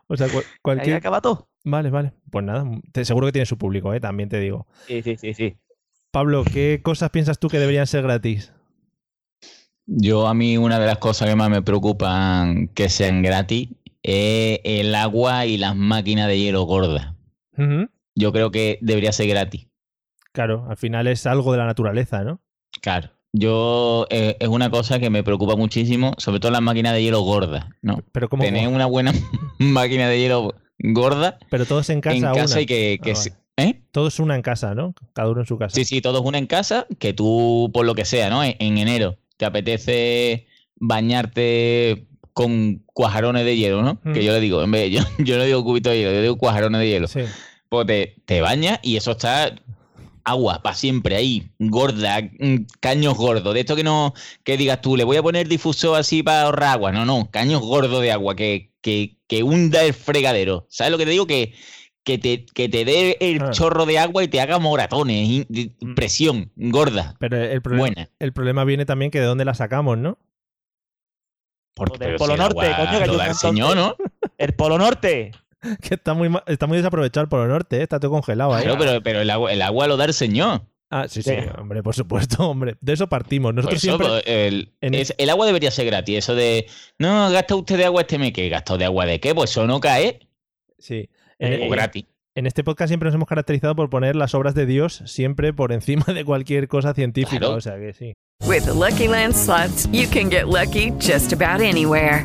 O sea, cual- Ahí cualquier... acaba todo. Vale, vale. Pues nada, te- seguro que tiene su público, ¿eh? También te digo. Sí, sí, sí, sí. Pablo, ¿qué cosas piensas tú que deberían ser gratis? Yo a mí una de las cosas que más me preocupan que sean gratis es el agua y las máquinas de hielo gordas. Ujú. Yo creo que debería ser gratis. Claro, al final es algo de la naturaleza, ¿no? Claro. Yo eh, es una cosa que me preocupa muchísimo, sobre todo las máquinas de hielo gordas, ¿no? Pero como Tener una buena máquina de hielo gorda pero todos en casa, en casa una. y que, que Ah. ¿eh? Todos una en casa, ¿no? Cada uno en su casa. Sí, sí, todos una en casa, que tú, por lo que sea, ¿no? En, en enero te apetece bañarte con cuajarones de hielo, ¿no? Mm. Que yo le digo, en vez, yo, yo no digo cubito de hielo, yo digo cuajarones de hielo. Sí. Pues te, te bañas y eso está agua para siempre ahí, gorda, mm, caños gordos. De esto que no, que digas tú, le voy a poner difusor así para ahorrar agua. No, no, caños gordos de agua, que, que, que hunda el fregadero. ¿Sabes lo que te digo? Que, que, te, que te dé el Ah. chorro de agua y te haga moratones, y- presión, gorda. Pero el, problema, Buena. el problema viene también que de dónde la sacamos, ¿no? Porque, Del Polo Norte, agua coño, que lo yo da el tanto- señor, ¿no? El Polo Norte. Que está muy, está muy desaprovechado el Polo Norte, ¿eh? está todo congelado ahí. Claro, pero, pero el, agua, el agua lo da el señor. Ah, sí, sí, Sí. hombre, por supuesto, hombre. De eso partimos. Por Nosotros eso, siempre. pues, el, en- es- el agua debería ser gratis. Eso de, no, gasta usted de agua este mes. ¿Qué gastado de agua de qué? Pues eso no cae. Sí. En, Eh, o gratis. en este podcast siempre nos hemos caracterizado por poner las obras de Dios siempre por encima de cualquier cosa científica. Claro. O sea que sí. With the Lucky Land slots, you can get lucky just about anywhere.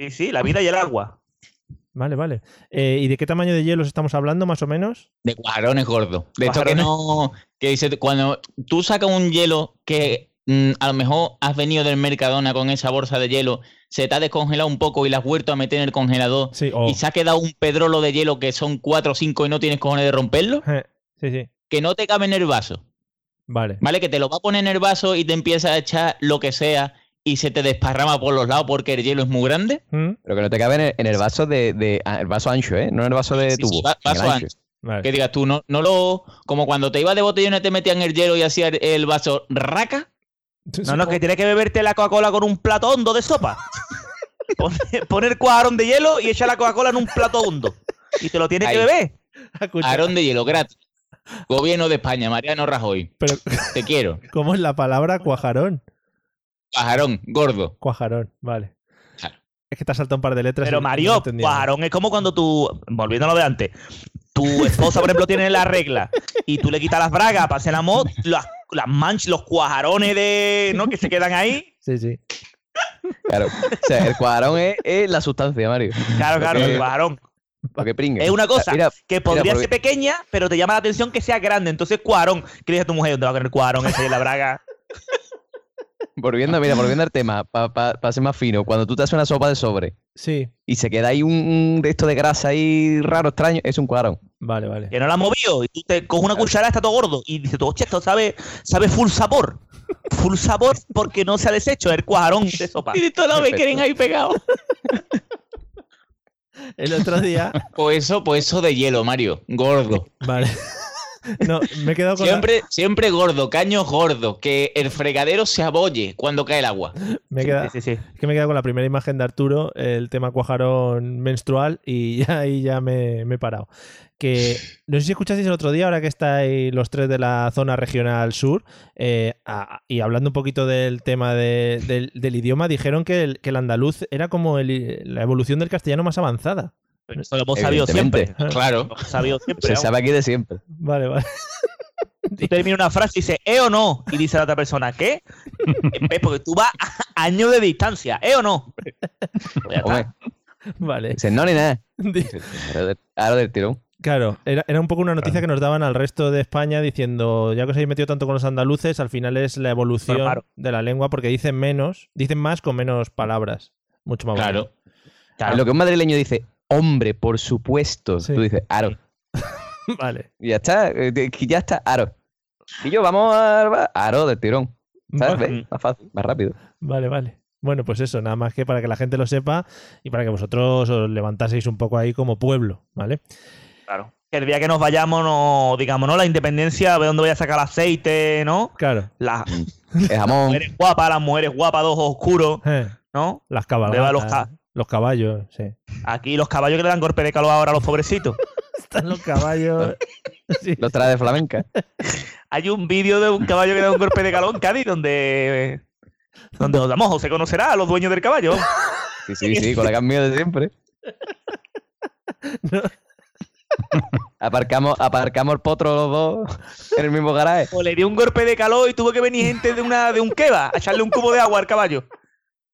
Sí, sí, la vida y el agua. Vale, vale. Eh, ¿Y de qué tamaño de hielos estamos hablando, más o menos? De cuajarones gordos. De esto que Cuajarones. no. Que dice, cuando tú sacas un hielo que mm, a lo mejor has venido del Mercadona con esa bolsa de hielo, se te ha descongelado un poco y la has vuelto a meter en el congelador y se ha quedado un pedrolo de hielo que son 4 o 5 y no tienes cojones de romperlo, sí, sí. que no te cabe en el vaso. Vale. ¿Vale? Que te lo va a poner en el vaso y te empieza a echar lo que sea y se te desparrama por los lados porque el hielo es muy grande. Mm, Pero que no te cabe en el, en el vaso de, de- ah, el vaso ancho, ¿eh? No en el vaso de Sí, tubo. sí, va- vaso ancho. ancho. Que digas tú, no, no lo. Como cuando te ibas de botellones te metían el hielo y hacía el, el vaso raca. No, no, que tienes que beberte la Coca-Cola con un plato hondo de sopa. Pon- Poner cuajarón de hielo y echar la Coca-Cola en un plato hondo. Y te lo tienes que beber. Arón de hielo gratis. Gobierno de España, Mariano Rajoy. Pero, Te quiero. ¿cómo es la palabra cuajarón? Pajarón, gordo. Cuajarón, vale. Es que te has saltado un par de letras. Pero Mario, cuajarón es como cuando tú, volviendo a lo de antes, tu esposa, por ejemplo, tiene la regla y tú le quitas las bragas para hacer el amor, las, las manchas, los cuajarones de, ¿no? Que se quedan ahí. Sí, sí. Claro. O sea, el cuadrón es, es la sustancia, Mario. Claro, claro, Porque- el cuajarón. porque pringue. Es una cosa Mira, que podría mira, ser pequeña, pero te llama la atención que sea grande. Entonces, cuajarón. ¿Qué le dice a tu mujer? ¿Dónde va a tener cuajarón ese en la braga? Volviendo, mira, volviendo al tema, para ser más fino, cuando tú te haces una sopa de sobre Sí. y se queda ahí un, un de esto de grasa ahí raro, extraño, es un cuadrón. Vale, vale. Que no la has movido. Y tú te coges una cuchara, está todo gordo. Y dices, hostia, esto sabe, sabe full sabor. Full sabor porque no se ha deshecho el cuajarón de sopa. Y todos los quieren ahí pegados. El otro día. Pues eso, pues eso de hielo, Mario. Gordo. Vale. No, me he quedado con la- Siempre, siempre gordo, caños gordo. Que el fregadero se abolle cuando cae el agua. Me he quedado- Sí, sí, sí. Es que me he quedado con la primera imagen de Arturo, el tema cuajarón menstrual, y ya ahí ya me, me he parado. Que no sé si escuchasteis el otro día, ahora que estáis los tres de la zona regional sur, eh, a- y hablando un poquito del tema de- del, del idioma, dijeron que el, que el andaluz era como el- la evolución del castellano más avanzada. Pero eso lo hemos sabido siempre. Claro. Lo hemos sabido siempre. Se vamos. sabe aquí de siempre. Vale, vale. Tú terminas una frase y dices, ¿eh o no? Y dice la otra persona, ¿qué? Porque tú vas a años de distancia, ¿eh o no? Pues Vale. dice, no ni nada. Ahora del- tirón. Claro, era, era un poco una noticia que nos daban al resto de España diciendo, ya que os habéis metido tanto con los andaluces, al final es la evolución claro. de la lengua porque dicen menos, dicen más con menos palabras. Mucho más Claro. Claro. Lo que un madrileño dice, hombre, por supuesto. Sí. Tú dices, aro. Vale. Y ya está, eh, de- que ya está, aro. Y yo, vamos a aro del tirón. ¿Sabes? Más fácil, más rápido. Vale, vale. Bueno, pues eso, nada más que para que la gente lo sepa y para que vosotros os levantaseis un poco ahí como pueblo, ¿vale? Claro. Que el día que nos vayamos, no, digamos, ¿no? La independencia, de dónde voy a sacar el aceite, ¿no? Claro. Las El jamón. mujeres guapas, las mujeres guapas, de ojos oscuros, Eh, ¿no? las Beba los cabalgatas, ca- los caballos, sí. Aquí los caballos que le dan golpe de calor ahora a los pobrecitos. Están los caballos. Sí. Los trae de flamenca. Hay un vídeo de un caballo que da un golpe de calor en Cádiz donde. Donde os damos, o se conocerá a los dueños del caballo. Sí, sí, sí, colegas míos de siempre. Aparcamos, aparcamos el potro los dos en el mismo garaje. O le dio un golpe de calor y tuvo que venir gente de una de un keba a echarle un cubo de agua al caballo.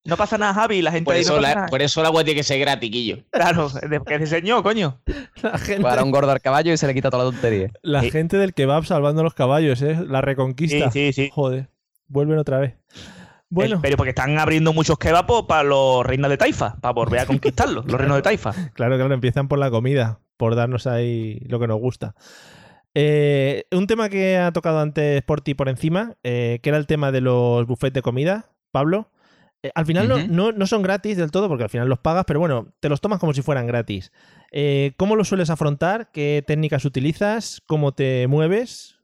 No pasa nada, Javi, la gente Por ahí eso, no pasa la- nada. por eso el agua tiene que ser gratiquillo. Claro, de- que se enseñó, coño. La gente, Para un gordo al caballo y se le quita toda la tontería. la Sí. gente del kebab salvando los caballos, ¿eh? La reconquista. Sí, sí, sí. Joder, vuelven otra vez. Bueno, El- pero porque están abriendo muchos kebabs para los reinos de Taifa, para volver a conquistarlos, los reinos de Taifa. claro, claro, empiezan por la comida, por darnos ahí lo que nos gusta. Eh, un tema que ha tocado antes por ti por encima, eh, que era el tema de los buffets de comida, Pablo. Eh, al final no- no, no son gratis del todo, porque al final los pagas, pero bueno, te los tomas como si fueran gratis. Eh, ¿Cómo lo sueles afrontar? ¿Qué técnicas utilizas? ¿Cómo te mueves?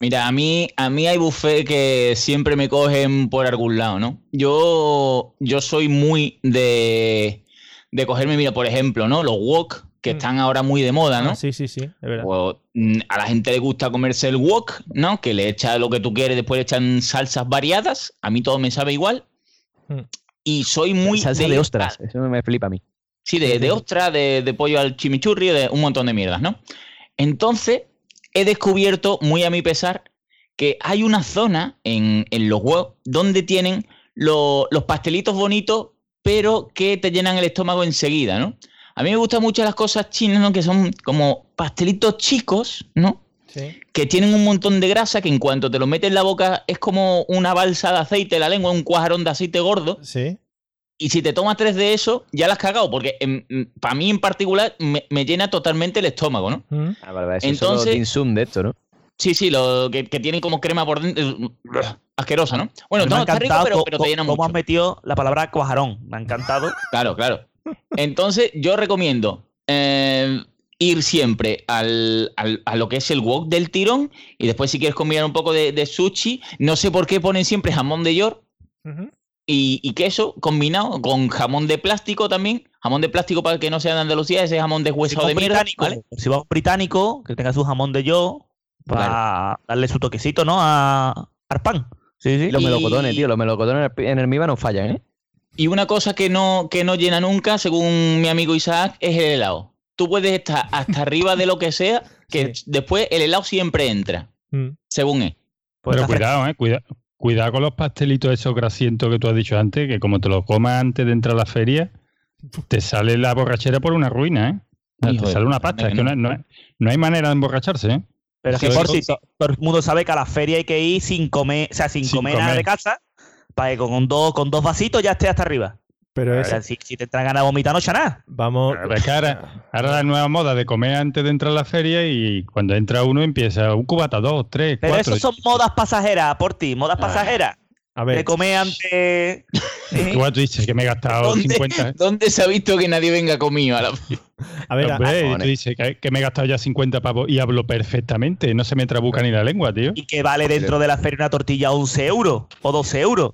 Mira, a mí, a mí hay buffet que siempre me cogen por algún lado, ¿no? Yo, yo soy muy de, de cogerme, mira, por ejemplo, ¿no? Los wok, que están ahora muy de moda, ¿no? Ah, sí, sí, sí, es verdad. Pues, mm, a la gente le gusta comerse el wok, ¿no? Que le echa lo que tú quieres, después le echan salsas variadas. A mí todo me sabe igual. Mm. Y soy muy Salsa de ostras, eso me flipa a mí. Sí, de, de ostra, de, de pollo al chimichurri, de un montón de mierdas, ¿no? Entonces, he descubierto, muy a mi pesar, que hay una zona en, en los huevos donde tienen lo- los pastelitos bonitos, pero que te llenan el estómago enseguida, ¿no? A mí me gustan mucho las cosas chinas, ¿no? Que son como pastelitos chicos, ¿no? Sí. que tienen un montón de grasa que en cuanto te lo metes en la boca es como una balsa de aceite en la lengua, un cuajarón de aceite gordo. Sí. Y si te tomas tres de eso, ya la has cagado, porque para mí en particular me, me llena totalmente el estómago, ¿no? Ah, vale, vale, eso Entonces- de esto, ¿no? Sí, sí, lo que, que tienen como crema por dentro. Asquerosa, ¿no? Bueno, todo está rico, pero, pero te llena cómo mucho. has metido la palabra cuajarón. Me ha encantado. Claro, claro. Entonces, yo recomiendo eh, ir siempre al, al- a lo que es el wok del tirón y después si quieres combinar un poco de, de sushi, no sé por qué ponen siempre jamón de york y, y queso combinado con jamón de plástico también. Jamón de plástico para el que no sea de Andalucía, ese jamón Si deshuesado va de mierda. ¿vale? si va un británico, que tenga su jamón de yo, para darle su toquecito, ¿no? A, al pan. Sí, sí. Los Y- melocotones, tío, los melocotones en el, Miva no fallan, ¿eh? Y una cosa que no, que no llena nunca, según mi amigo Isaac, es el helado. Tú puedes estar hasta arriba de lo que sea, que después el helado siempre entra, Mm. según él. Pues Pero cuidado, ¿eh? Cuida- cuidado con los pastelitos esos grasientos que tú has dicho antes, que como te los comas antes de entrar a la feria, te sale la borrachera por una ruina, ¿eh? O sea, Hijo te sale una pasta. Es que no. no, no- no hay manera de emborracharse, ¿eh? Pero es que por es- si to- todo el mundo sabe que a la feria hay que ir sin comer, o sea, sin, Sin comer, nada comer. de casa, para que con dos, con dos vasitos ya esté hasta arriba. Pero sea, si, si te entran ganas de vomitar, no echa nada. Vamos. Pero es que ahora, ahora la nueva moda de comer antes de entrar a la feria y cuando entra uno empieza un cubata, dos, tres, Pero cuatro. eso son modas pasajeras, por ti, modas pasajeras. A ver. De comer antes. Igual tú dices que me he gastado ¿Dónde, 50. dónde se ha visto que nadie venga comido a la A ver, Hombre, a- y tú dices que, que me he gastado ya 50 pavos y hablo perfectamente. No se me trabuca ni la lengua, tío. Y que vale dentro de la feria una tortilla 11 euros o 12 euros.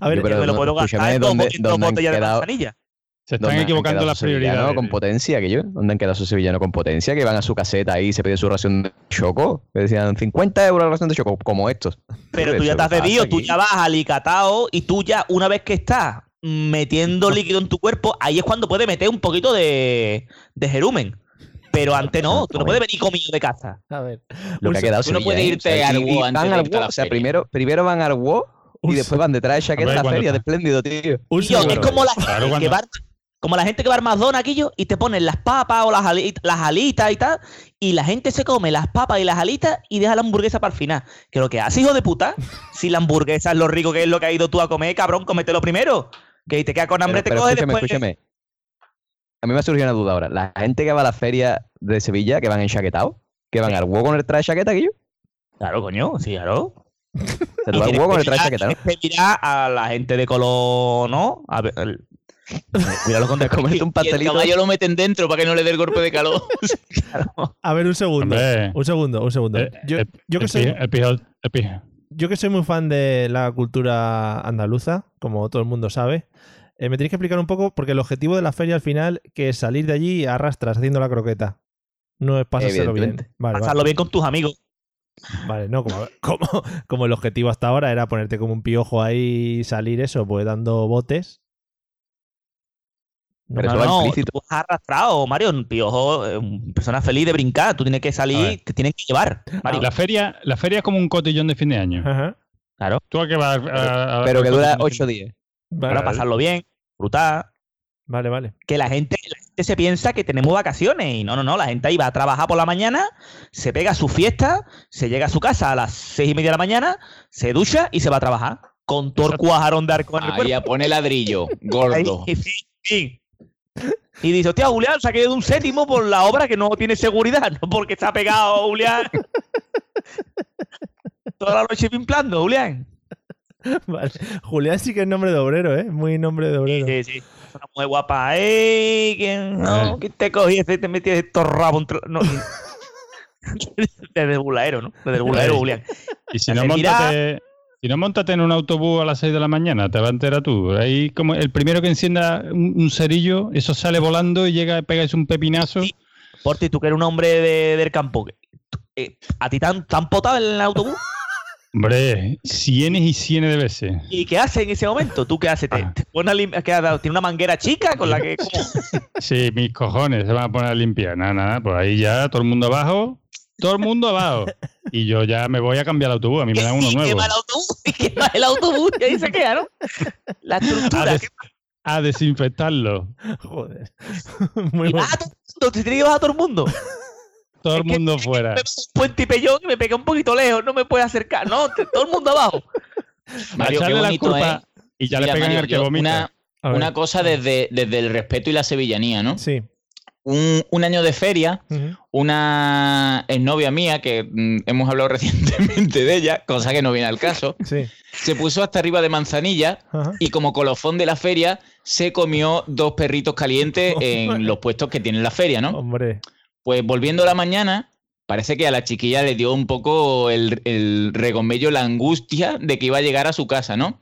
A ver, Yo, pero me lo puedo gastar en dos, ¿dónde- bo- en dos dónde han botellas de quedado- manzanilla. Se están ¿Dónde han equivocando las prioridades. con potencia, que yo. ¿Dónde han quedado esos sevillanos con potencia? Que van a su caseta ahí y se piden su ración de choco. Que decían 50 euros la ración de choco, como estos. Pero tú ya eso te has pasa bebido, tú ya vas alicatado y tú ya, una vez que estás metiendo líquido en tu cuerpo, ahí es cuando puedes meter un poquito de, de jerumen. Pero antes no, tú no puedes venir comido de casa. A ver. Lo que ha quedado Tú no puedes ¿eh? irte O sea, al WoW antes O sea, primero, primero van al WoW y después van detrás de chaqueta a feria, de espléndido, tío. Tío, es como la, Claro, gente que va, como la gente que va al McDonald's aquello y te ponen las papas o las, ali- las alitas y tal, y la gente se come las papas y las alitas y deja la hamburguesa para el final. Que lo que haces, hijo de puta, si la hamburguesa es lo rico que es lo que has ido tú a comer, cabrón, cómetelo primero. Que te queda con hambre, Pero, te escúchame, después. escúchame. A mí me ha surgido una duda ahora. La gente que va a la feria de Sevilla, que van enchaquetados, que van al WoW con el traje de chaqueta, que yo. Claro, coño, sí, claro. Se te va con el traje chaqueta, ¿no? Mirar a la gente de color, ¿no? A ver, el- míralo con comerte un Y el pastelito. caballo lo meten dentro para que no le dé el golpe de calor. A ver, un segundo. Hombre. Un segundo, un segundo. Eh, Yo, el- yo que soy, yo que soy muy fan de la cultura andaluza, como todo el mundo sabe, eh, me tenéis que explicar un poco, porque el objetivo de la feria al final, que es salir de allí a arrastras haciendo la croqueta. No es pasárselo bien. Vale. pasarlo bien con tus amigos. Vale, no, como, como, como el objetivo hasta ahora era ponerte como un piojo ahí y salir eso, pues dando botes. Pero no, eso va no, tú has arrastrado, Mario, un piojo, eh, una persona feliz de brincar. Tú tienes que salir, te tienen que llevar. Mario. La feria, la feria es como un cotillón de fin de año. Ajá. Claro, Tú a qué vas a- a- Pero a- que dura cotillón de fin 8 de- días. Vale, para pasarlo bien, disfrutar. vale, vale. Que la gente se piensa que tenemos vacaciones. Y no, no, no. La gente ahí va a trabajar por la mañana, se pega su fiesta, se llega a su casa a las seis y media de la mañana, se ducha y se va a trabajar. Con todo el cuajarón de arco en el Ahí cuerpo. a poner ladrillo, gordo. Y dice, hostia, Julián, saqué de un séptimo por la obra que no tiene seguridad, no porque está pegado, Julián. Toda la noche pimplando, Julián. Vale. Julián sí que es nombre de obrero, ¿eh? Muy nombre de obrero. Sí, sí. Es una mujer guapa. ¡Ey! ¿Quién, no, Eh. ¿quién te cogí ese y te metí estos rabos. No, Desde el bulaero, ¿no? Desde el bulaero, Julián. Y si no, montate, si no, montate en un autobús a las 6 de la mañana, te va a enterar tú. Ahí como el primero que encienda un, un cerillo, eso sale volando y llega, pegáis un pepinazo. Porti, tú que eres un hombre de- del campo, eh, ¿a ti te han potado en el autobús? Hombre, cienes y cienes de veces. ¿Y qué haces en ese momento? ¿Tú qué haces? ¿Te, Ah. te pones a lim- ¿qué has dado? ¿Tiene una manguera chica con la que.? ¿cómo? Sí, mis cojones se van a poner a limpiar. Nada, nada, pues ahí ya todo el mundo abajo, todo el mundo abajo. Y yo ya me voy a cambiar el autobús, a mí me dan uno Y nuevo. quema el autobús, y quema el autobús y ahí se queda, ¿no? La A, estructura. des- a desinfectarlo. Joder. Muy Y bueno. a todo el mundo, te tiene que bajar a todo el mundo. Todo el mundo fuera. Me pasa un puente y pellón que me pega un poquito lejos, no me puede acercar. No, te- todo el mundo abajo. Mario, qué la bonito, culpa ¿eh? y ya Mira, le pegan Mario, al que yo vomita. Una, cosa desde, desde el respeto y la sevillanía, ¿no? Sí. Un, un año de feria, una exnovia mía, que mm, hemos hablado recientemente de ella, cosa que no viene al caso, Sí. se puso hasta arriba de manzanilla y como colofón de la feria se comió dos perritos calientes en los puestos que tiene la feria, ¿no? Hombre. Pues volviendo a la mañana, parece que a la chiquilla le dio un poco el, el regomello, la angustia de que iba a llegar a su casa, ¿no?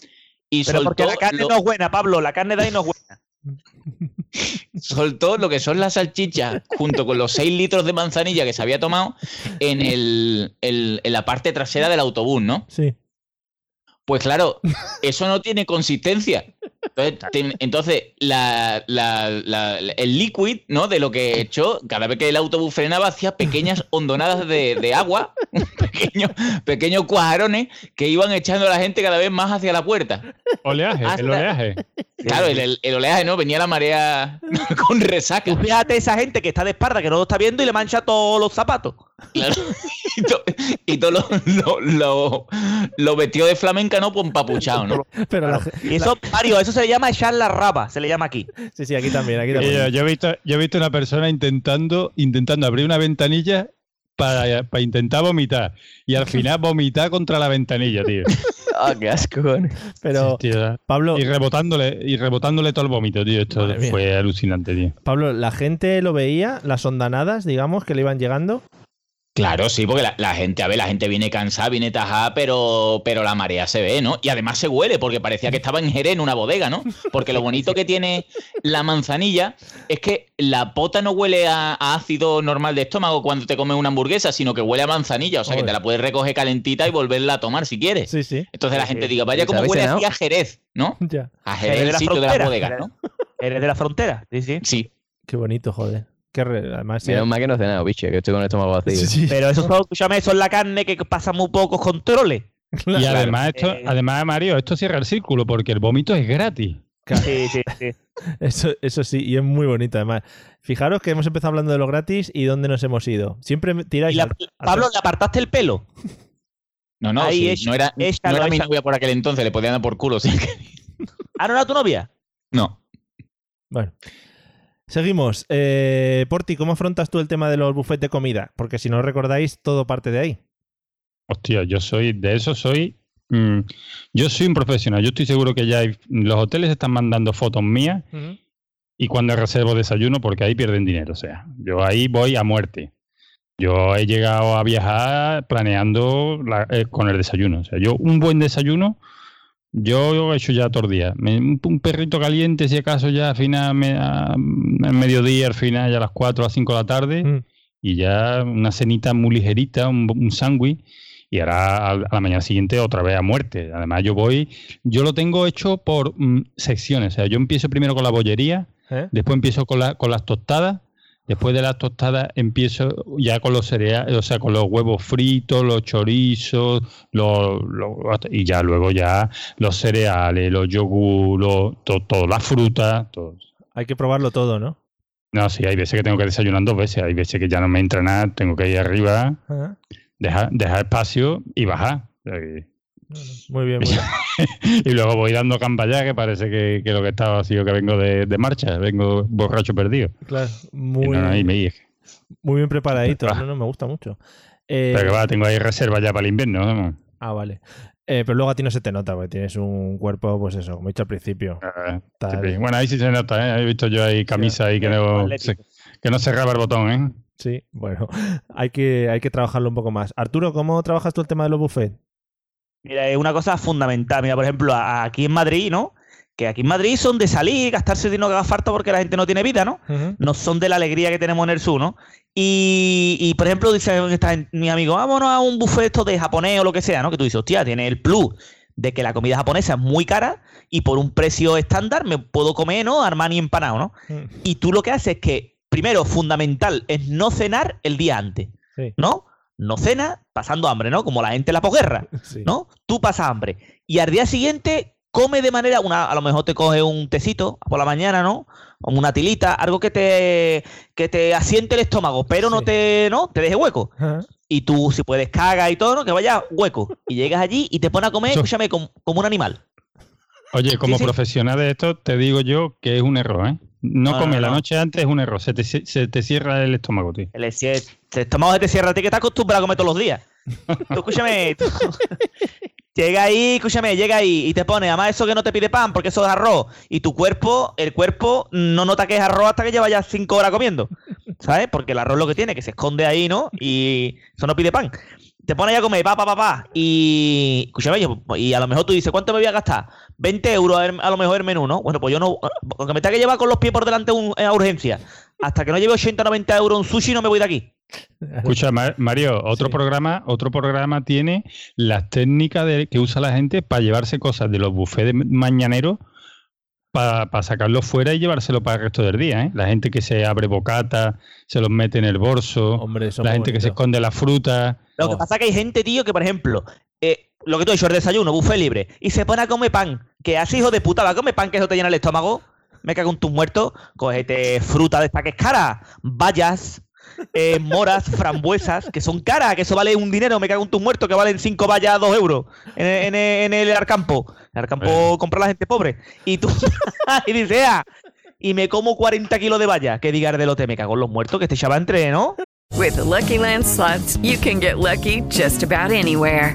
Y Pero porque soltó la carne lo- no es buena, Pablo. La carne de ahí no es buena. soltó lo que son las salchichas junto con los 6 litros de manzanilla que se había tomado en, el, el- en la parte trasera del autobús, ¿no? Sí. Pues claro, eso no tiene consistencia. Entonces, ten- entonces, la- la- la- el liquid, ¿no? De lo que echó, cada vez que el autobús frenaba, hacía pequeñas hondonadas de, de agua, pequeños, pequeños cuajarones que iban echando a la gente cada vez más hacia la puerta. Oleaje, el oleaje. Claro, el, el- el oleaje, ¿no? Venía la marea con resaca. Tú fíjate esa gente que está de espalda, que no lo está viendo y le mancha todos los zapatos. Claro. Y, to- y todos los lo, lo- los vestidos de flamenca, ¿no? Pues empapuchados, ¿no? Pero la, Y eso, Eso se le llama echar la raba, se le llama aquí. Sí, sí, aquí también, aquí también. yo, yo he visto, yo he visto una persona intentando, intentando abrir una ventanilla para, para intentar vomitar. Y al final vomitar contra la ventanilla, tío. Ah, qué asco. Pero, Sí, tío. Pablo, Y rebotándole, y rebotándole todo el vómito, tío. Esto fue alucinante, tío. Pablo, ¿la gente lo veía? ¿Las ondanadas, digamos, que le iban llegando? Claro, sí, porque la, la gente, a ver, la gente viene cansada, viene tajada, pero, pero la marea se ve, ¿no? Y además se huele, porque parecía que estaba en Jerez en una bodega, ¿no? Porque lo bonito que tiene la manzanilla es que la pota no huele a, a ácido normal de estómago cuando te comes una hamburguesa, sino que huele a manzanilla, o sea que te la puedes recoger calentita y volverla a tomar si quieres. Sí, sí. Entonces la Sí, gente sí. diga, vaya como ¿Sabéis huele aquí a Jerez, ¿no? Ya. A Jerez, el la sitio de las bodegas, ¿no? Eres de la frontera, sí, sí. Sí. Qué bonito, joder. Además, sí. Menos mal que no he cenado, bicho, que estoy con el estómago vacío. Sí, sí. Pero eso, son- escúchame, eso es la carne que pasa muy pocos controles. Claro. Y además, esto, Eh. además, Mario, esto cierra el círculo porque el vómito es gratis. Sí, sí, sí. Eso, eso sí, y es muy bonito además. Fijaros que hemos empezado hablando de lo gratis y dónde nos hemos ido. Siempre tiráis Y la- al- al- Pablo, ¿le apartaste el pelo? No, no, Ahí sí, es- no era, no era mi novia por aquel entonces, le podían dar por culo. sí ¿Ah, no era tu novia? No. Bueno. Seguimos. Eh, Porti, ¿cómo afrontas tú el tema de los buffets de comida? Porque si no recordáis, todo parte de ahí. Hostia, yo soy, de eso soy. mm, yo soy un profesional. Yo estoy seguro que ya hay- los hoteles están mandando fotos mías y cuando reservo desayuno, porque ahí pierden dinero. O sea, yo ahí voy a muerte. Yo he llegado a viajar planeando la- eh, con el desayuno. O sea, yo un buen desayuno, yo he hecho ya todos los días. Un, perrito caliente, si acaso ya al final, me, a, a mediodía, al final, ya a las 4 o las 5 de la tarde Mm. y ya una cenita muy ligerita, un, un sándwich, y ahora a la mañana siguiente otra vez a muerte. Además, yo voy, yo lo tengo hecho por mm, secciones. O sea, yo empiezo primero con la bollería, ¿Eh? después empiezo con, la, con las tostadas, después de las tostadas empiezo ya con los cereales, o sea, con los huevos fritos, los chorizos, los, los- y ya luego ya los cereales, los yogur, los- to- todo, la fruta, todo. Hay que probarlo todo, ¿no? No, sí, hay veces que tengo que desayunar dos veces, hay veces que ya no me entra nada, tengo que ir arriba, dejar, dejar espacio y bajar. O sea que- Muy bien, muy bien. y luego voy dando campa ya, que parece que, que lo que estaba ha sido que vengo de, de marcha, vengo borracho perdido. Claro, Y muy, no, no, y me- muy bien preparadito. Ah. No, no, me gusta mucho. Eh, Pero que va, tengo ahí reserva ya para el invierno. vamos. Ah, vale. Eh, pero luego a ti no se te nota, porque tienes un cuerpo, pues eso, como he dicho al principio. Ah, sí, Bueno, ahí sí se nota, ¿eh? He visto yo ahí camisa ahí que no, se, que no cerraba el botón, ¿eh? Sí, bueno, hay que, hay que trabajarlo un poco más. Arturo, ¿cómo trabajas tú el tema de los buffets? Mira, es una cosa fundamental. Mira, por ejemplo, aquí en Madrid, ¿no? Que aquí en Madrid son de salir, gastarse dinero que haga falta porque la gente no tiene vida, ¿no? No son de la alegría que tenemos en el sur, ¿no? Y, y, por ejemplo, dicen esta mis amigos, vámonos a un buffet esto de japonés o lo que sea, ¿no? Que tú dices, hostia, tiene el plus de que la comida japonesa es muy cara y por un precio estándar me puedo comer, ¿no? Armani empanado, ¿no? Y tú lo que haces es que, primero, fundamental, es no cenar el día antes, Sí. ¿no? No cenas pasando hambre, ¿no? Como la gente en la posguerra, Sí. ¿no? Tú pasas hambre. Y al día siguiente come de manera, una, a lo mejor te coges un tecito por la mañana, ¿no? O una tilita, algo que te, que te asiente el estómago, pero no te, ¿no? Te deje hueco. Y tú, si puedes, cagas y todo, ¿no? Que vaya hueco. Y llegas allí y te pones a comer, escúchame, como, como un animal. Oye, como Sí, sí. profesional de esto, te digo yo que es un error, ¿eh? No, No, comer no, la no. noche antes es un error. Se te, se te cierra el estómago, tío. El, el estómago se te cierra a ti que estás acostumbrado a comer todos los días. Tú, escúchame, tú- llega ahí, escúchame, llega ahí y te pone, además eso que no te pide pan porque eso es arroz. Y tu cuerpo, el cuerpo no nota que es arroz hasta que lleva ya cinco horas comiendo. ¿Sabes? Porque el arroz lo que tiene, que se esconde ahí, ¿no? Y eso no pide pan. Te pone ya a comer, pa, pa, pa, pa. Y, escúchame, yo- y a lo mejor tú dices, ¿cuánto me voy a gastar? 20 euros a a lo mejor el menú, ¿no? Bueno, pues yo no, porque me tenga que llevar con los pies por delante un- a urgencia. Hasta que no lleve 80 90 euros un sushi no me voy de aquí. Escucha, Ma- Mario, otro programa, otro programa tiene las técnicas de- que usa la gente para llevarse cosas de los buffets de mañaneros para sacarlos fuera y llevárselo para el resto del día. ¿eh? La gente que se abre bocata, se los mete en el bolso, Hombre, la gente que se esconde la fruta. Lo que pasa es que hay gente, tío, que por ejemplo, eh, lo que tú has dicho, el desayuno, buffet libre, y se pone a comer pan. Que así, hijo de puta, va a comer pan que eso te llena el estómago. Me cago en tus muertos. Cógete fruta de esta que es cara. Bayas, eh, moras, frambuesas, que son caras, que eso vale un dinero. Me cago en tus muertos, que valen 5 bayas a 2 euros en, en- en el Arcampo. El Arcampo compra la gente pobre. Y tú, y dices, "Ah, y me como 40 kilos de bayas. Que diga el delote, me cago en los muertos, que este chaval entre, ¿no? With the Lucky Land slots, you can get lucky just about anywhere.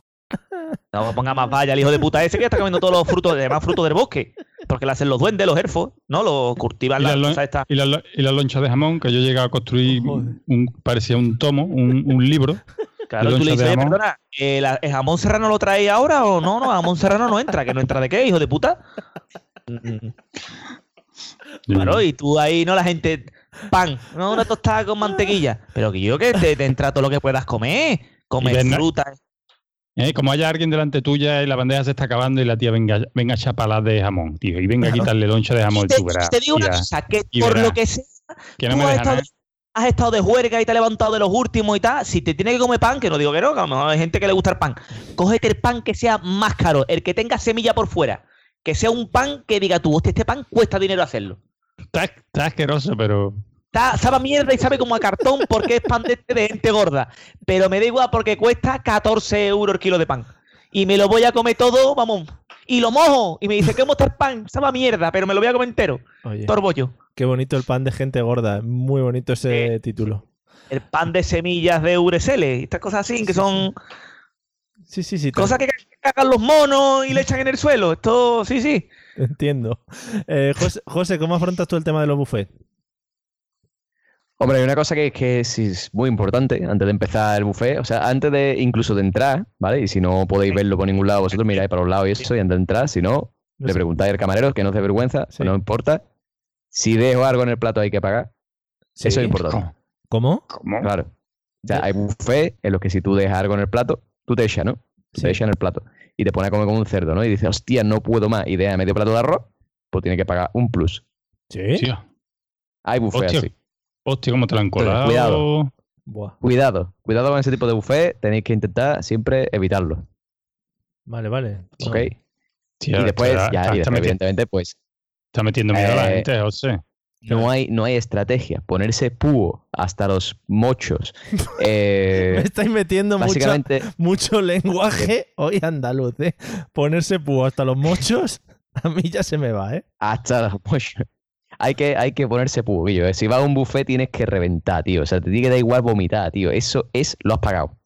No ponga más vaya el hijo de puta ese que está comiendo todos los frutos, además frutos del bosque. Porque le hacen los duendes, los elfos, ¿no? Los cultivan Y las la, cosas estas. y, la, y la loncha de jamón, que yo he llegado a construir, un, parecía un tomo, un, un libro. Claro, tú le dices, de "Oye, jamón. perdona, ¿el, ¿el jamón serrano lo trae ahora o no? No, jamón serrano no entra. ¿Que no entra de qué, hijo de puta? Mm. Claro, y tú ahí, ¿no? La gente, pan, no, una tostada con mantequilla. Pero que yo que te, te entra todo lo que puedas comer. Comer fruta. ¿Eh? Como haya alguien delante tuya y la bandeja se está acabando y la tía venga, venga a chapalar de jamón, tío, y venga a quitarle loncha de jamón, Te, tú verás. te digo una cosa, que y por verás. lo que sea, Que no tú has estado, has estado de juerga y te has levantado de los últimos y tal. Si te tiene que comer pan, que no digo que no, que a lo mejor hay gente que le gusta el pan. Cógete el pan que sea más caro, el que tenga semilla por fuera. Que sea un pan que diga tú, hostia, este pan cuesta dinero hacerlo. Está, está asqueroso, pero. Está- sabe a mierda y sabe como a cartón porque es pan de, este de gente gorda. Pero me da igual porque cuesta 14 euros el kilo de pan. Y me lo voy a comer todo, vamos. Y lo mojo. Y me dice, ¿cómo está el pan? Sabe a mierda, pero me lo voy a comer entero. Oye, Torbollo. qué bonito el pan de gente gorda. Muy bonito ese título. El pan de semillas de Uresele. Estas cosas así que son Sí, sí, sí. cosas que cagan los monos y le echan en el suelo. Esto, sí, sí. Entiendo. Eh, José, José, ¿cómo afrontas tú el tema de los buffets? Hombre, hay una cosa que, es muy importante antes de empezar el buffet, o sea, antes de incluso de entrar, ¿vale? Y si no podéis verlo por ningún lado, vosotros miráis para los lados y eso, y antes de entrar, si no, No le sé. preguntáis al camarero, que no se vergüenza, Sí. no importa. Si dejo algo en el plato hay que pagar. Sí. Eso es importante. ¿Cómo? ¿Cómo? Claro. O sea, hay buffet en los que si tú dejas algo en el plato, tú te echas, ¿no? Sí. Te echas en el plato. Y te pones a comer como un cerdo, ¿no? Y dices, hostia, no puedo más. Y deja medio plato de arroz, pues tiene que pagar un plus. ¿Sí? Hay buffet hostia, así. Hostia, cómo te la han Entonces, colado. cuidado. Buah. Cuidado, cuidado con ese tipo de buffet, tenéis que intentar siempre evitarlo, Vale, vale. ¿ok? Y después, ya, y después, evidentemente, pues Está metiendo miedo a la Eh, gente, José. No hay, no hay estrategia. Ponerse púo hasta los mochos. Eh, Me estáis metiendo mucho, básicamente- mucho lenguaje hoy andaluz, ¿eh? Ponerse púo hasta los mochos, a mí ya se me va, ¿eh? hasta los mochos. Hay que, hay que ponerse púo, Guillo, eh. Si vas a un buffet tienes que reventar, tío. O sea, te tiene que dar igual vomitar, tío. Eso es, lo has pagado.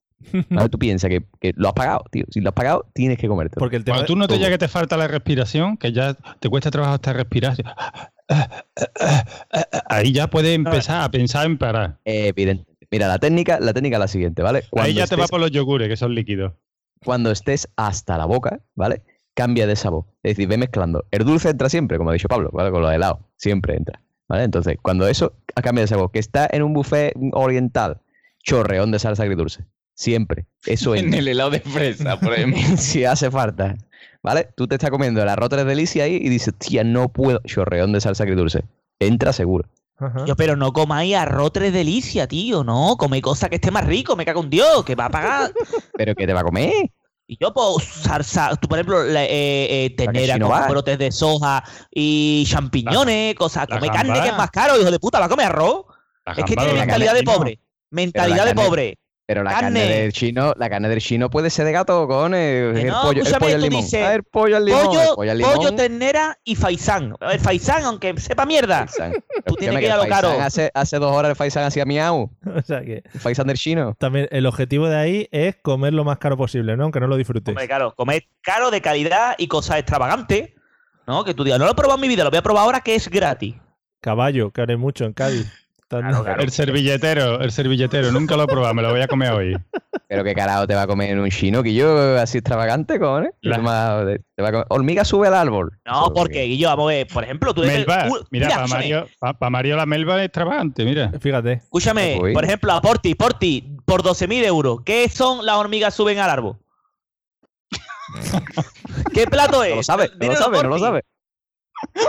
Ahora tú piensas que, que lo has pagado, tío. Si lo has pagado, tienes que comerte. Porque el Cuando tú no te ya que te falta la respiración, que ya te cuesta trabajo hasta respirar, ahí ya puedes empezar a pensar en parar. Evidente. Mira, la técnica, la técnica es la siguiente, ¿vale? Ahí ya te va por los yogures, que son líquidos. cuando estés hasta la boca, ¿vale? Cambia de sabor. Es decir, ve mezclando. El dulce entra siempre, como ha dicho Pablo, ¿vale? Con los helados. Siempre entra. ¿Vale? Entonces, cuando eso cambia de sabor, que está en un buffet oriental, chorreón de salsa agridulce. Siempre. Eso En entra. el helado de fresa, por ejemplo. si hace falta. ¿Vale? Tú te estás comiendo el arroz tres delicias ahí y dices, tía, no puedo. Chorreón de salsa agridulce. Entra seguro. Yo, pero no comáis arroz tres delicia, tío, no. Come cosa que esté más rico, me cago en Dios, que va a pagar. ¿Pero qué te va a comer? Y yo, pues, salsa, tú, por ejemplo, eh, eh, con va. brotes de soja y champiñones, cosas. la Come carne que es más caro, hijo de puta, va a comer arroz. La Es que tiene mentalidad de pobre. Mentalidad de pobre. Pero la carne. Carne. del chino, la carne del chino puede ser de gato con el, Que el no, pollo, el pollo al tú limón. dices, Ah, el pollo al limón. el Pollo, pollo al limón. pollo, ternera y faisán. El faisán, aunque sepa mierda. Faisán. Tú tienes que ir a el lo caro. Hace, hace dos horas el Faisán hacía miau. O sea que El Faisán del chino. también el objetivo de ahí es comer lo más caro posible, ¿no? Aunque no lo disfrutes. Hombre, claro, comer caro, de calidad y cosas extravagantes. ¿No? Que tú digas, no lo he probado en mi vida, lo voy a probar ahora que es gratis. Caballo, que haré mucho en Cádiz. El servilletero, el servilletero, nunca lo he probado, me lo voy a comer hoy. Pero qué carajo te va a comer en un chino que yo así extravagante, con La- Te va a comer- Hormiga sube al árbol. No, porque, Guillo, vamos a ver, por ejemplo, tú eres- Melba, uh, mira, para Mario, pa- pa Mario la melva es extravagante, mira. Fíjate. Escúchame, Uy. por ejemplo, a Porti, Porti, por 12.000 euros, ¿qué son las hormigas suben al árbol? ¿Qué plato es? No lo sabe, no lo sabe, no lo sabe.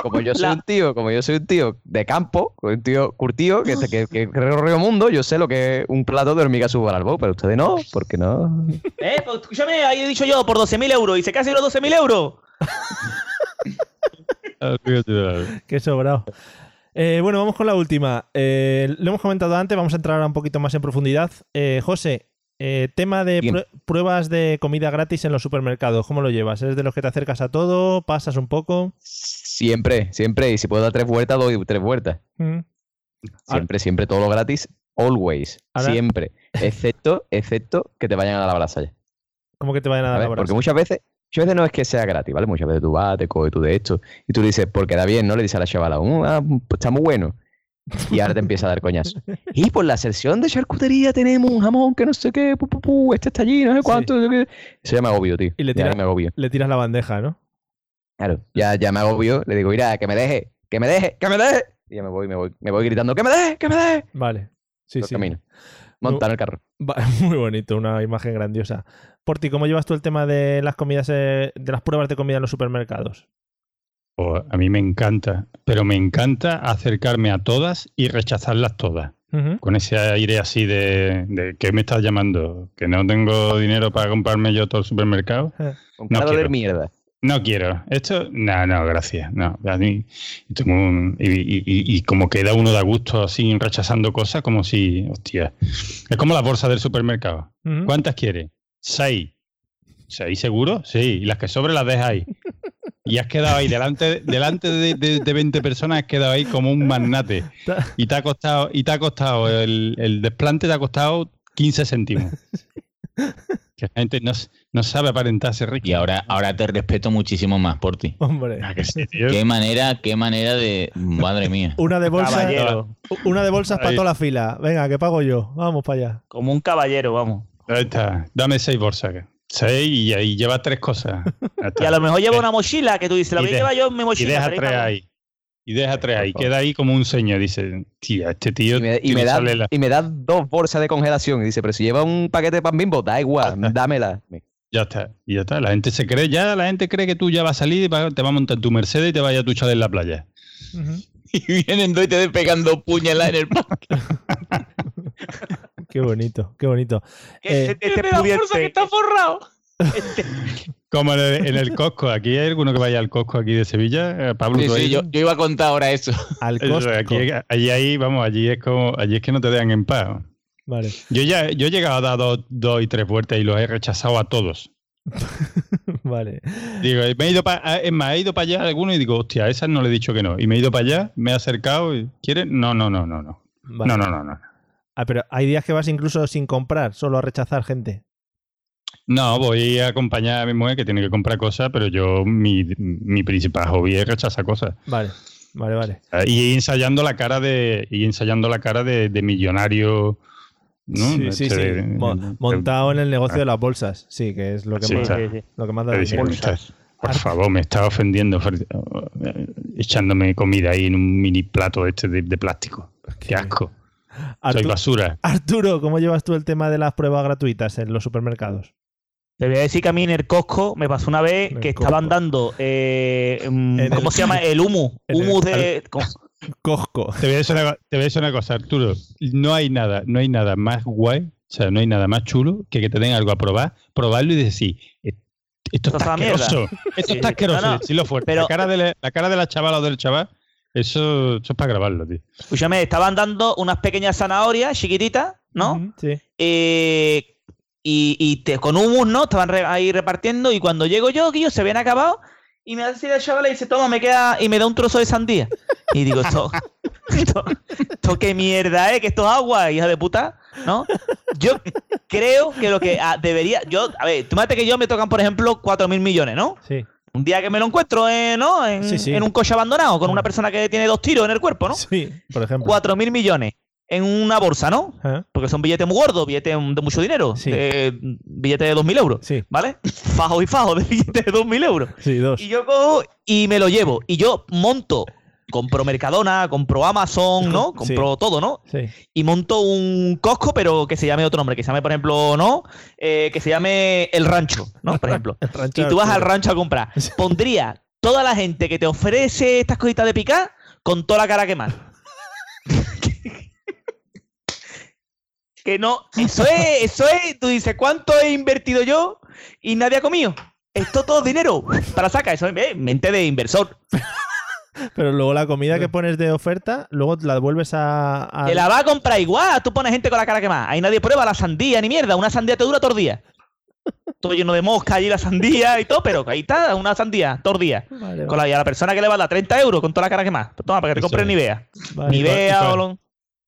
Como yo soy La- un tío, como yo soy un tío de campo, un tío curtido, que, que, que recorrió mundo, yo sé lo que es un plato de hormiga árbol, pero ustedes no, porque no. Eh, pues escúchame, ahí he dicho yo, por 12.000 euros, y se casi los 12.000 euros. Qué sobrado. Eh, bueno, vamos con la última. Eh, lo hemos comentado antes, vamos a entrar ahora un poquito más en profundidad. Eh, José, eh, tema de prue- pruebas de comida gratis en los supermercados, ¿cómo lo llevas? ¿Eres de los que te acercas a todo? ¿Pasas un poco? Siempre, siempre, y si puedo dar tres vueltas, doy tres vueltas. Mm. Siempre, siempre, todo lo gratis, always, Ahora- siempre. Excepto, excepto que te vayan a dar la brasa ya. ¿Cómo que te vayan a dar la Porque brasa? muchas veces, muchas veces no es que sea gratis, ¿vale? Muchas veces tú vas, te coges tú de esto, y tú le dices, porque da bien, ¿no? Le dices a la chavala, "Mm, ah, pues está muy bueno. Y ahora te empieza a dar coñazo. Y por la sección de charcutería tenemos un jamón que no sé qué, pu, pu, pu, este está allí, no sé cuánto. no sé qué. Eso ya me agobio, tío. Y le Ya tira- me agobio. Le tiras la bandeja, ¿no? Claro, ya, ya me agobio, le digo, mira, que me deje, que me deje, que me deje. Y ya me voy, me voy, me voy gritando, que me deje, que me deje. Vale. Sí, Por sí. camino. Montar el carro. Va- Muy bonito, una imagen grandiosa. Por ti, ¿cómo llevas tú el tema de las comidas, eh, de las pruebas de comida en los supermercados? Pues a mí me encanta, pero me encanta acercarme a todas y rechazarlas todas. Con ese aire así de, de ¿qué me estás llamando? ¿Que no tengo dinero para comprarme yo todo el supermercado? Con No cara de quiero. mierda. No quiero. Esto, no, no, gracias. No, a mí tengo un- y, y- y- y como queda uno de gusto así rechazando cosas, como si, hostia. Es como la bolsa del supermercado. ¿Cuántas quieres? Seis. ¿Seis seguro? Sí. Y las que sobre las dejas ahí. Y has quedado ahí delante, delante de, de, de 20 personas, has quedado ahí como un magnate. Y te ha costado, y te ha costado, el, el desplante te ha costado 15 céntimos. Que la gente no, no sabe aparentarse rico. Y ahora, ahora te respeto muchísimo más por ti. Hombre. Ah, que sí, tío. Qué manera, qué manera de. Madre mía. Una de bolsas. Caballero. Una de bolsas para toda la fila. Venga, que pago yo. Vamos para allá. Como un caballero, vamos. Ahí está. Dame seis bolsas. Seis y ahí lleva tres cosas. Y a lo mejor lleva una mochila que tú dices, la Y voy a llevar yo en mi Y mochila. deja pero tres ahí. Y deja tres ahí. Queda ahí como un señor. Dice, tía, este tío. Y me, y me que da, la- y me da dos bolsas de congelación. Y dice, pero si lleva un paquete de pan bimbo, da igual, dámela. Ya está. Y ya está. La gente se cree, ya la gente cree que tú ya vas a salir y te va a montar tu Mercedes y te vaya a duchar en la playa. Y vienen dos y te pegando puñaladas en el parque. Qué bonito, qué bonito. Que Eh, este- este pudiente- está forrado. Como en el, en el Costco. Aquí hay alguno que vaya al Costco aquí de Sevilla. Eh, Pablo, Sí, ¿tú has sí, yo, yo iba a contar ahora eso. Al Costco. aquí, allí, ahí, vamos, allí es como, allí es que no te dejan en paz. Vale. Yo ya, yo he llegado a dar dos, dos y tres vueltas y los he rechazado a todos. Vale. Digo, me he ido para, es más, he ido para allá alguno y digo, hostia, a esas no le he dicho que no. Y me he ido para allá, me he acercado y ¿quieres? No, no, no, no, no. Vale. No, no, no, no. Ah, pero hay días que vas incluso sin comprar, solo a rechazar gente. No, voy a acompañar a mi mujer que tiene que comprar cosas, pero yo, mi, mi principal hobby es rechazar cosas. Vale, vale, vale. Y ensayando la cara de, y ensayando la cara de, de millonario. ¿no? Sí, sí, Este sí. de- Mo- de- montado en el negocio de las bolsas. Sí, que es lo que Sí, más, está. Lo que más da por favor, me está ofendiendo echándome comida ahí en un mini plato este de, de plástico. Qué asco. Soy basura. Arturo, ¿cómo llevas tú el tema de las pruebas gratuitas en los supermercados? Te voy a decir que a mí en el Costco me pasó una vez que estaban dando. eh, mm, ¿Cómo el- se llama? El humo. Humo de. Costco. Te voy, a decir una, te voy a decir una cosa, Arturo. No hay nada, no hay nada más guay, o sea, no hay nada más chulo que que te den algo a probar, probarlo y decir, "Eh, esto está es una mierda". asqueroso. Esto está sí. asqueroso. No, no, decirlo fuerte. pero- la, cara de la, la cara de la chavala o del chaval, eso, eso es para grabarlo, tío. Escúchame, estaban dando unas pequeñas zanahorias chiquititas, ¿no? Sí. Eh, y, y te- con humus, ¿no? Estaban re- ahí repartiendo y cuando llego yo, que ellos se habían acabado y me hace el chaval y dice, toma, me queda y me da un trozo de sandía. Y digo, esto, esto, esto qué mierda, ¿eh? Que esto es agua, hija de puta, ¿no? Yo creo que lo que ah, debería, yo, a ver, tú imagínate que yo me tocan, por ejemplo, 4 mil millones, ¿no? Sí. Un día que me lo encuentro, eh, ¿no? En, Sí, sí. en un coche abandonado con una persona que tiene dos tiros en el cuerpo, ¿no? Sí, por ejemplo. 4 mil millones en una bolsa, ¿no? Ajá. Porque son billetes muy gordos, billetes de mucho dinero. Sí. de- billetes de 2.000 euros. Sí. ¿Vale? Fajo y fajo de billetes de 2.000 euros. Sí, dos. Y yo cojo y me lo llevo. Y yo monto, compro Mercadona, compro Amazon, ¿no? Compro todo, ¿no? Sí. Y monto un Costco, pero que se llame otro nombre. Que se llame, por ejemplo, ¿no? Eh, que se llame El Rancho, ¿no? Por ejemplo. El rancho y tú vas al rancho a comprar. Pondría toda la gente que te ofrece estas cositas de picar con toda la cara quemada. Que no, eso es, eso es, tú dices, ¿cuánto he invertido yo y nadie ha comido? Esto todo dinero para sacar, eso es eh, mente de inversor. Pero luego la comida que pones de oferta, luego la devuelves a. a- Te la va a comprar igual, tú pones gente con la cara quemada. Ahí nadie prueba la sandía ni mierda, una sandía te dura todo el día. Todo lleno de mosca allí la sandía y todo, pero ahí está, una sandía, todo el día. Vale, Con la, y a la persona que le va a dar 30 euros con toda la cara quemada. Pues toma, para que te es. Nivea. Vale. Nivea Y con- o lo-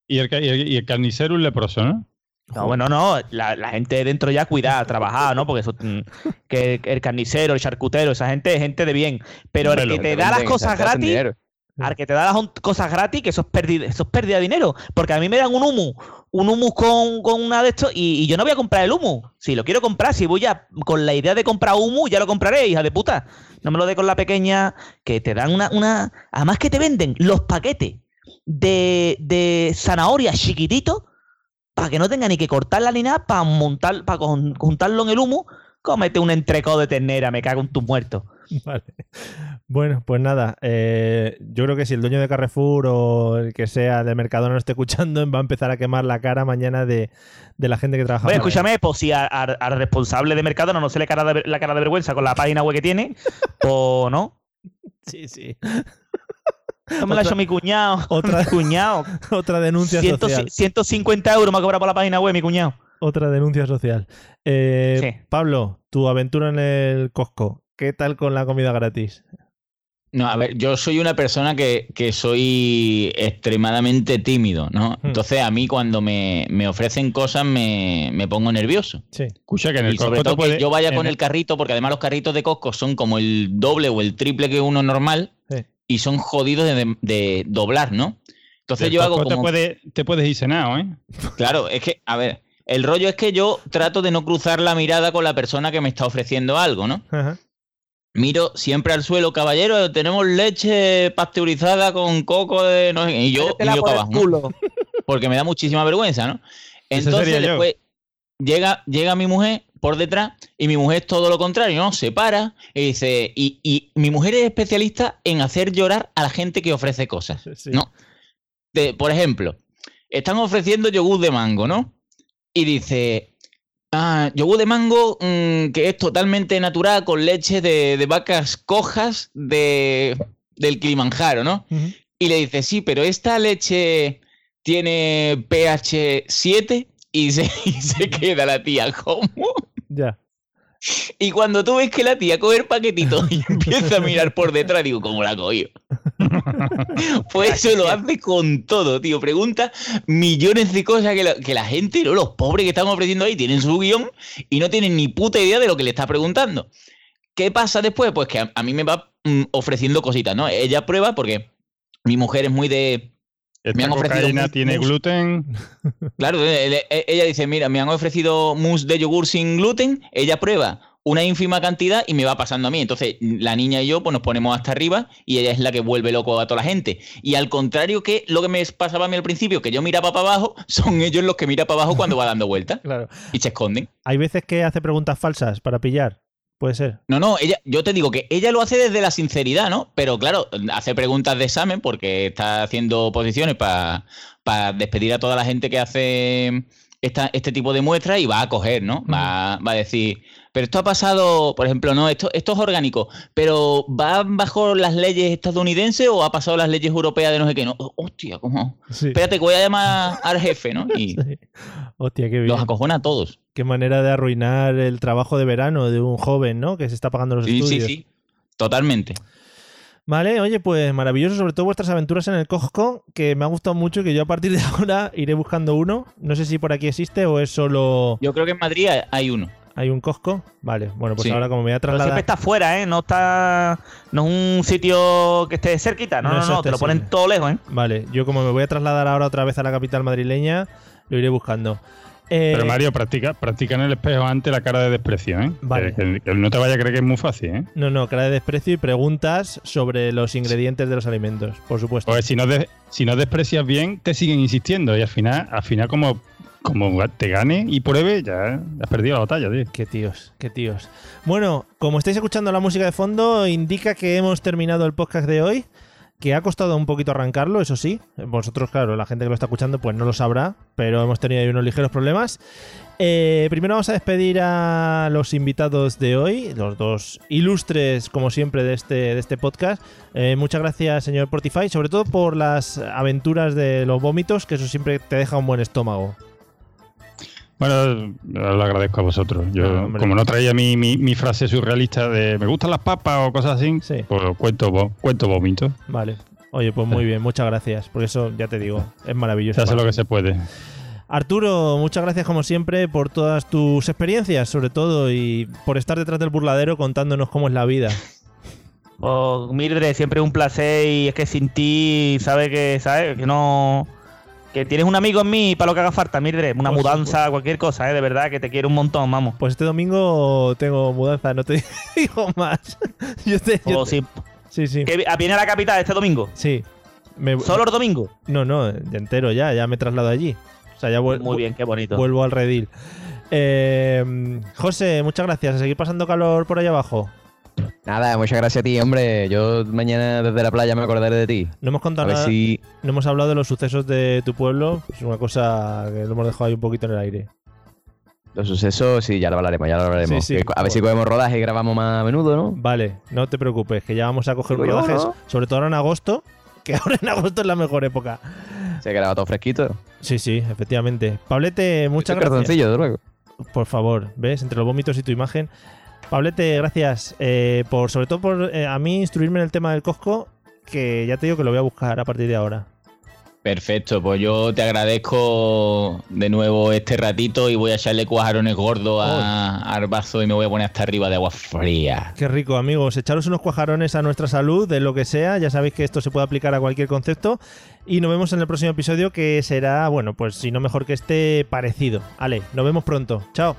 Y el, y el- y el carnicero leproso, ¿no? No, bueno, no, la, la gente dentro ya cuidada, trabajada, ¿no? Porque eso, mm, que el carnicero, el charcutero, esa gente es gente de bien. Pero el que te da las cosas gratis, al que te da las cosas gratis, que eso es pérdida, eso es pérdida de dinero. Porque a mí me dan un humus, un humus con, con una de estos, y, y yo no voy a comprar el humus. Si lo quiero comprar, si voy ya con la idea de comprar humus, ya lo compraré, hija de puta. No me lo dé con la pequeña, que te dan una, una. Además que te venden los paquetes de, de zanahorias chiquititos para que no tenga ni que cortarla ni nada, para montar, para juntarlo en el humo, cómete un entrecó de ternera, me cago en tus muertos. Vale. Bueno, pues nada. eh, yo creo que si el dueño de Carrefour o el que sea de Mercadona no esté escuchando, va a empezar a quemar la cara mañana de, de la gente que trabaja. Bueno, escúchame, pues si al responsable de Mercadona no se le cara de la cara de vergüenza con la página web que tiene, pues no. Sí, sí. No me la ha hecho mi cuñado. Otra- Mi cuñado. Otra denuncia Ciento- social. 150 euros me ha cobrado por la página web mi cuñado. Otra denuncia social. Eh, Sí. Pablo, tu aventura en el Costco. ¿Qué tal con la comida gratis? No, a ver, yo soy una persona que, que soy extremadamente tímido, ¿no? Hmm. Entonces a mí cuando me, me ofrecen cosas me, me pongo nervioso. Sí. Escucha que en el Y sobre todo puede- que yo vaya con el- el carrito, porque además los carritos de Costco son como el doble o el triple que uno normal. Y son jodidos de, de doblar, ¿no? Entonces yo hago Costco te como... puede- te puedes ir cenado, ¿eh? Claro, es que, a ver, el rollo es que yo trato de no cruzar la mirada con la persona que me está ofreciendo algo, ¿no? Ajá. Miro siempre al suelo, caballero, tenemos leche pasteurizada con coco de... No sé qué", y yo, y yo porque me da muchísima vergüenza, ¿no? Entonces yo. después llega, llega mi mujer por detrás y mi mujer es todo lo contrario, ¿no? Se para y dice, y, y mi mujer es especialista en hacer llorar a la gente que ofrece cosas, Sí. ¿no? De- por ejemplo, están ofreciendo yogur de mango, ¿no? Y dice, Ah, yogur de mango mm, que es totalmente natural con leche de, de vacas cojas de, del Kilimanjaro, ¿no? Y le dice, sí, pero esta leche tiene pH 7 y se, y se queda la tía, ¿cómo? Ya. Y cuando tú ves que la tía coge el paquetito y empieza a mirar por detrás, digo, ¿cómo la cogió? pues eso lo hace con todo, tío. Pregunta millones de cosas que la, que la gente, ¿no? los pobres que están ofreciendo ahí, tienen su guion y no tienen ni puta idea de lo que le está preguntando. ¿Qué pasa después? Pues que a, a mí me va mm, ofreciendo cositas, ¿no? Ella prueba porque mi mujer es muy de... Esta cocaína mousse- tiene mousse. gluten. Claro, e- e- ella dice, mira, me han ofrecido mousse de yogur sin gluten, ella prueba una ínfima cantidad y me va pasando a mí. Entonces, la niña y yo pues nos ponemos hasta arriba y ella es la que vuelve loco a toda la gente. Y al contrario que lo que me pasaba a mí al principio, que yo miraba para abajo, son ellos los que miran para abajo cuando va dando vueltas Claro. y se esconden. Hay veces que hace preguntas falsas para pillar. Puede ser. No, no, ella, yo te digo que ella lo hace desde la sinceridad, ¿no? Pero claro, hace preguntas de examen porque está haciendo posiciones para despedir a toda la gente que hace esta, este tipo de muestras y va a coger, ¿no? Va, va a decir, pero esto ha pasado, por ejemplo, no, esto, esto es orgánico, pero ¿va bajo las leyes estadounidenses o ha pasado las leyes europeas de no sé qué? No, hostia, ¿cómo? Sí. Espérate, que voy a llamar al jefe, ¿no? Y Hostia, qué bien. los acojona a todos. Qué manera de arruinar el trabajo de verano de un joven, ¿no? Que se está pagando los Sí, sí, estudios. sí. Totalmente. Vale, oye, pues maravilloso, sobre todo vuestras aventuras en el Costco, que me ha gustado mucho y que yo a partir de ahora iré buscando uno. No sé si por aquí existe o es solo. Yo creo que en Madrid hay uno. ¿Hay un Costco? Vale, bueno, pues Sí. ahora como me voy a Pero trasladar. siempre está fuera, ¿eh? No está. No es un sitio que esté cerquita. No, No no, es no. Te lo ponen todo lejos, ¿eh? Vale, yo como me voy a trasladar ahora otra vez a la capital madrileña, lo iré buscando. Eh, Pero Mario, practica, practica en el espejo ante la cara de desprecio, ¿eh? Vale. Que, que no te vaya a creer que es muy fácil, ¿eh? No, no, cara de desprecio y preguntas sobre los ingredientes de los alimentos, por supuesto. Porque si no, de- si no desprecias bien, te siguen insistiendo. Y al final, al final como, como te gane y pruebe, ya has perdido la batalla, tío. Qué tíos, qué tíos. Bueno, como estáis escuchando la música de fondo, indica que hemos terminado el podcast de hoy, que ha costado un poquito arrancarlo, eso sí. Vosotros, claro, la gente que lo está escuchando, pues no lo sabrá, pero hemos tenido ahí unos ligeros problemas. Eh, primero vamos a despedir a los invitados de hoy, los dos ilustres, como siempre, de este, de este podcast. Eh, muchas gracias, señor Portify, sobre todo por las aventuras de los vómitos, que eso siempre te deja un buen estómago. Bueno, lo agradezco a vosotros. Yo, No, como no traía mi, mi, mi frase surrealista de me gustan las papas o cosas así, pues cuento, cuento vómitos. Vale. Oye, pues muy bien, muchas gracias, porque eso ya te digo, es maravilloso. Se hace lo que se puede. Arturo, muchas gracias como siempre por todas tus experiencias, sobre todo, y por estar detrás del burladero contándonos cómo es la vida. Oh, Mildred, siempre es un placer y es que sin ti, sabes que, sabes que no. Que tienes un amigo en mí para lo que haga falta, Mildred. Una mudanza, cualquier cosa, ¿eh? De verdad, que te quiero un montón, vamos. Pues este domingo tengo mudanza, no te digo más. Yo te- yo Oh, te- sí. sí, sí. Que viene a la capital este domingo. Sí. Me- ¿Solo el domingo? No, no, entero ya, ya me he trasladado allí. O sea, ya vuel- Muy bien, qué bonito. vuelvo al redil. Eh, José, muchas gracias. A seguir pasando calor por allá abajo. Nada, muchas gracias a ti, hombre. Yo mañana desde la playa me acordaré de ti. No hemos contado nada. si- No hemos hablado de los sucesos de tu pueblo. Es una cosa que lo hemos dejado ahí un poquito en el aire. Los sucesos, sí, ya lo hablaremos, ya lo hablaremos. Sí, sí, a ver si cogemos rodaje y grabamos más a menudo, ¿no? Vale, no te preocupes, que ya vamos a coger rodajes, ¿no? sobre todo ahora en agosto, que ahora en agosto es la mejor época. Se graba todo fresquito. Sí, sí, efectivamente. Pablete, muchas Este gracias. cartoncillo, desde luego. Por favor, ¿ves? Entre los vómitos y tu imagen. Pablete, gracias. eh, por, sobre todo por eh, a mí instruirme en el tema del Costco, que ya te digo que lo voy a buscar a partir de ahora. Perfecto, pues yo te agradezco de nuevo este ratito y voy a echarle cuajarones gordos a- al vaso y me voy a poner hasta arriba de agua fría. Qué rico, amigos. Echaros unos cuajarones a nuestra salud, de lo que sea. Ya sabéis que esto se puede aplicar a cualquier concepto. Y nos vemos en el próximo episodio, que será, bueno, pues si no mejor que este, parecido. Ale, nos vemos pronto. Chao.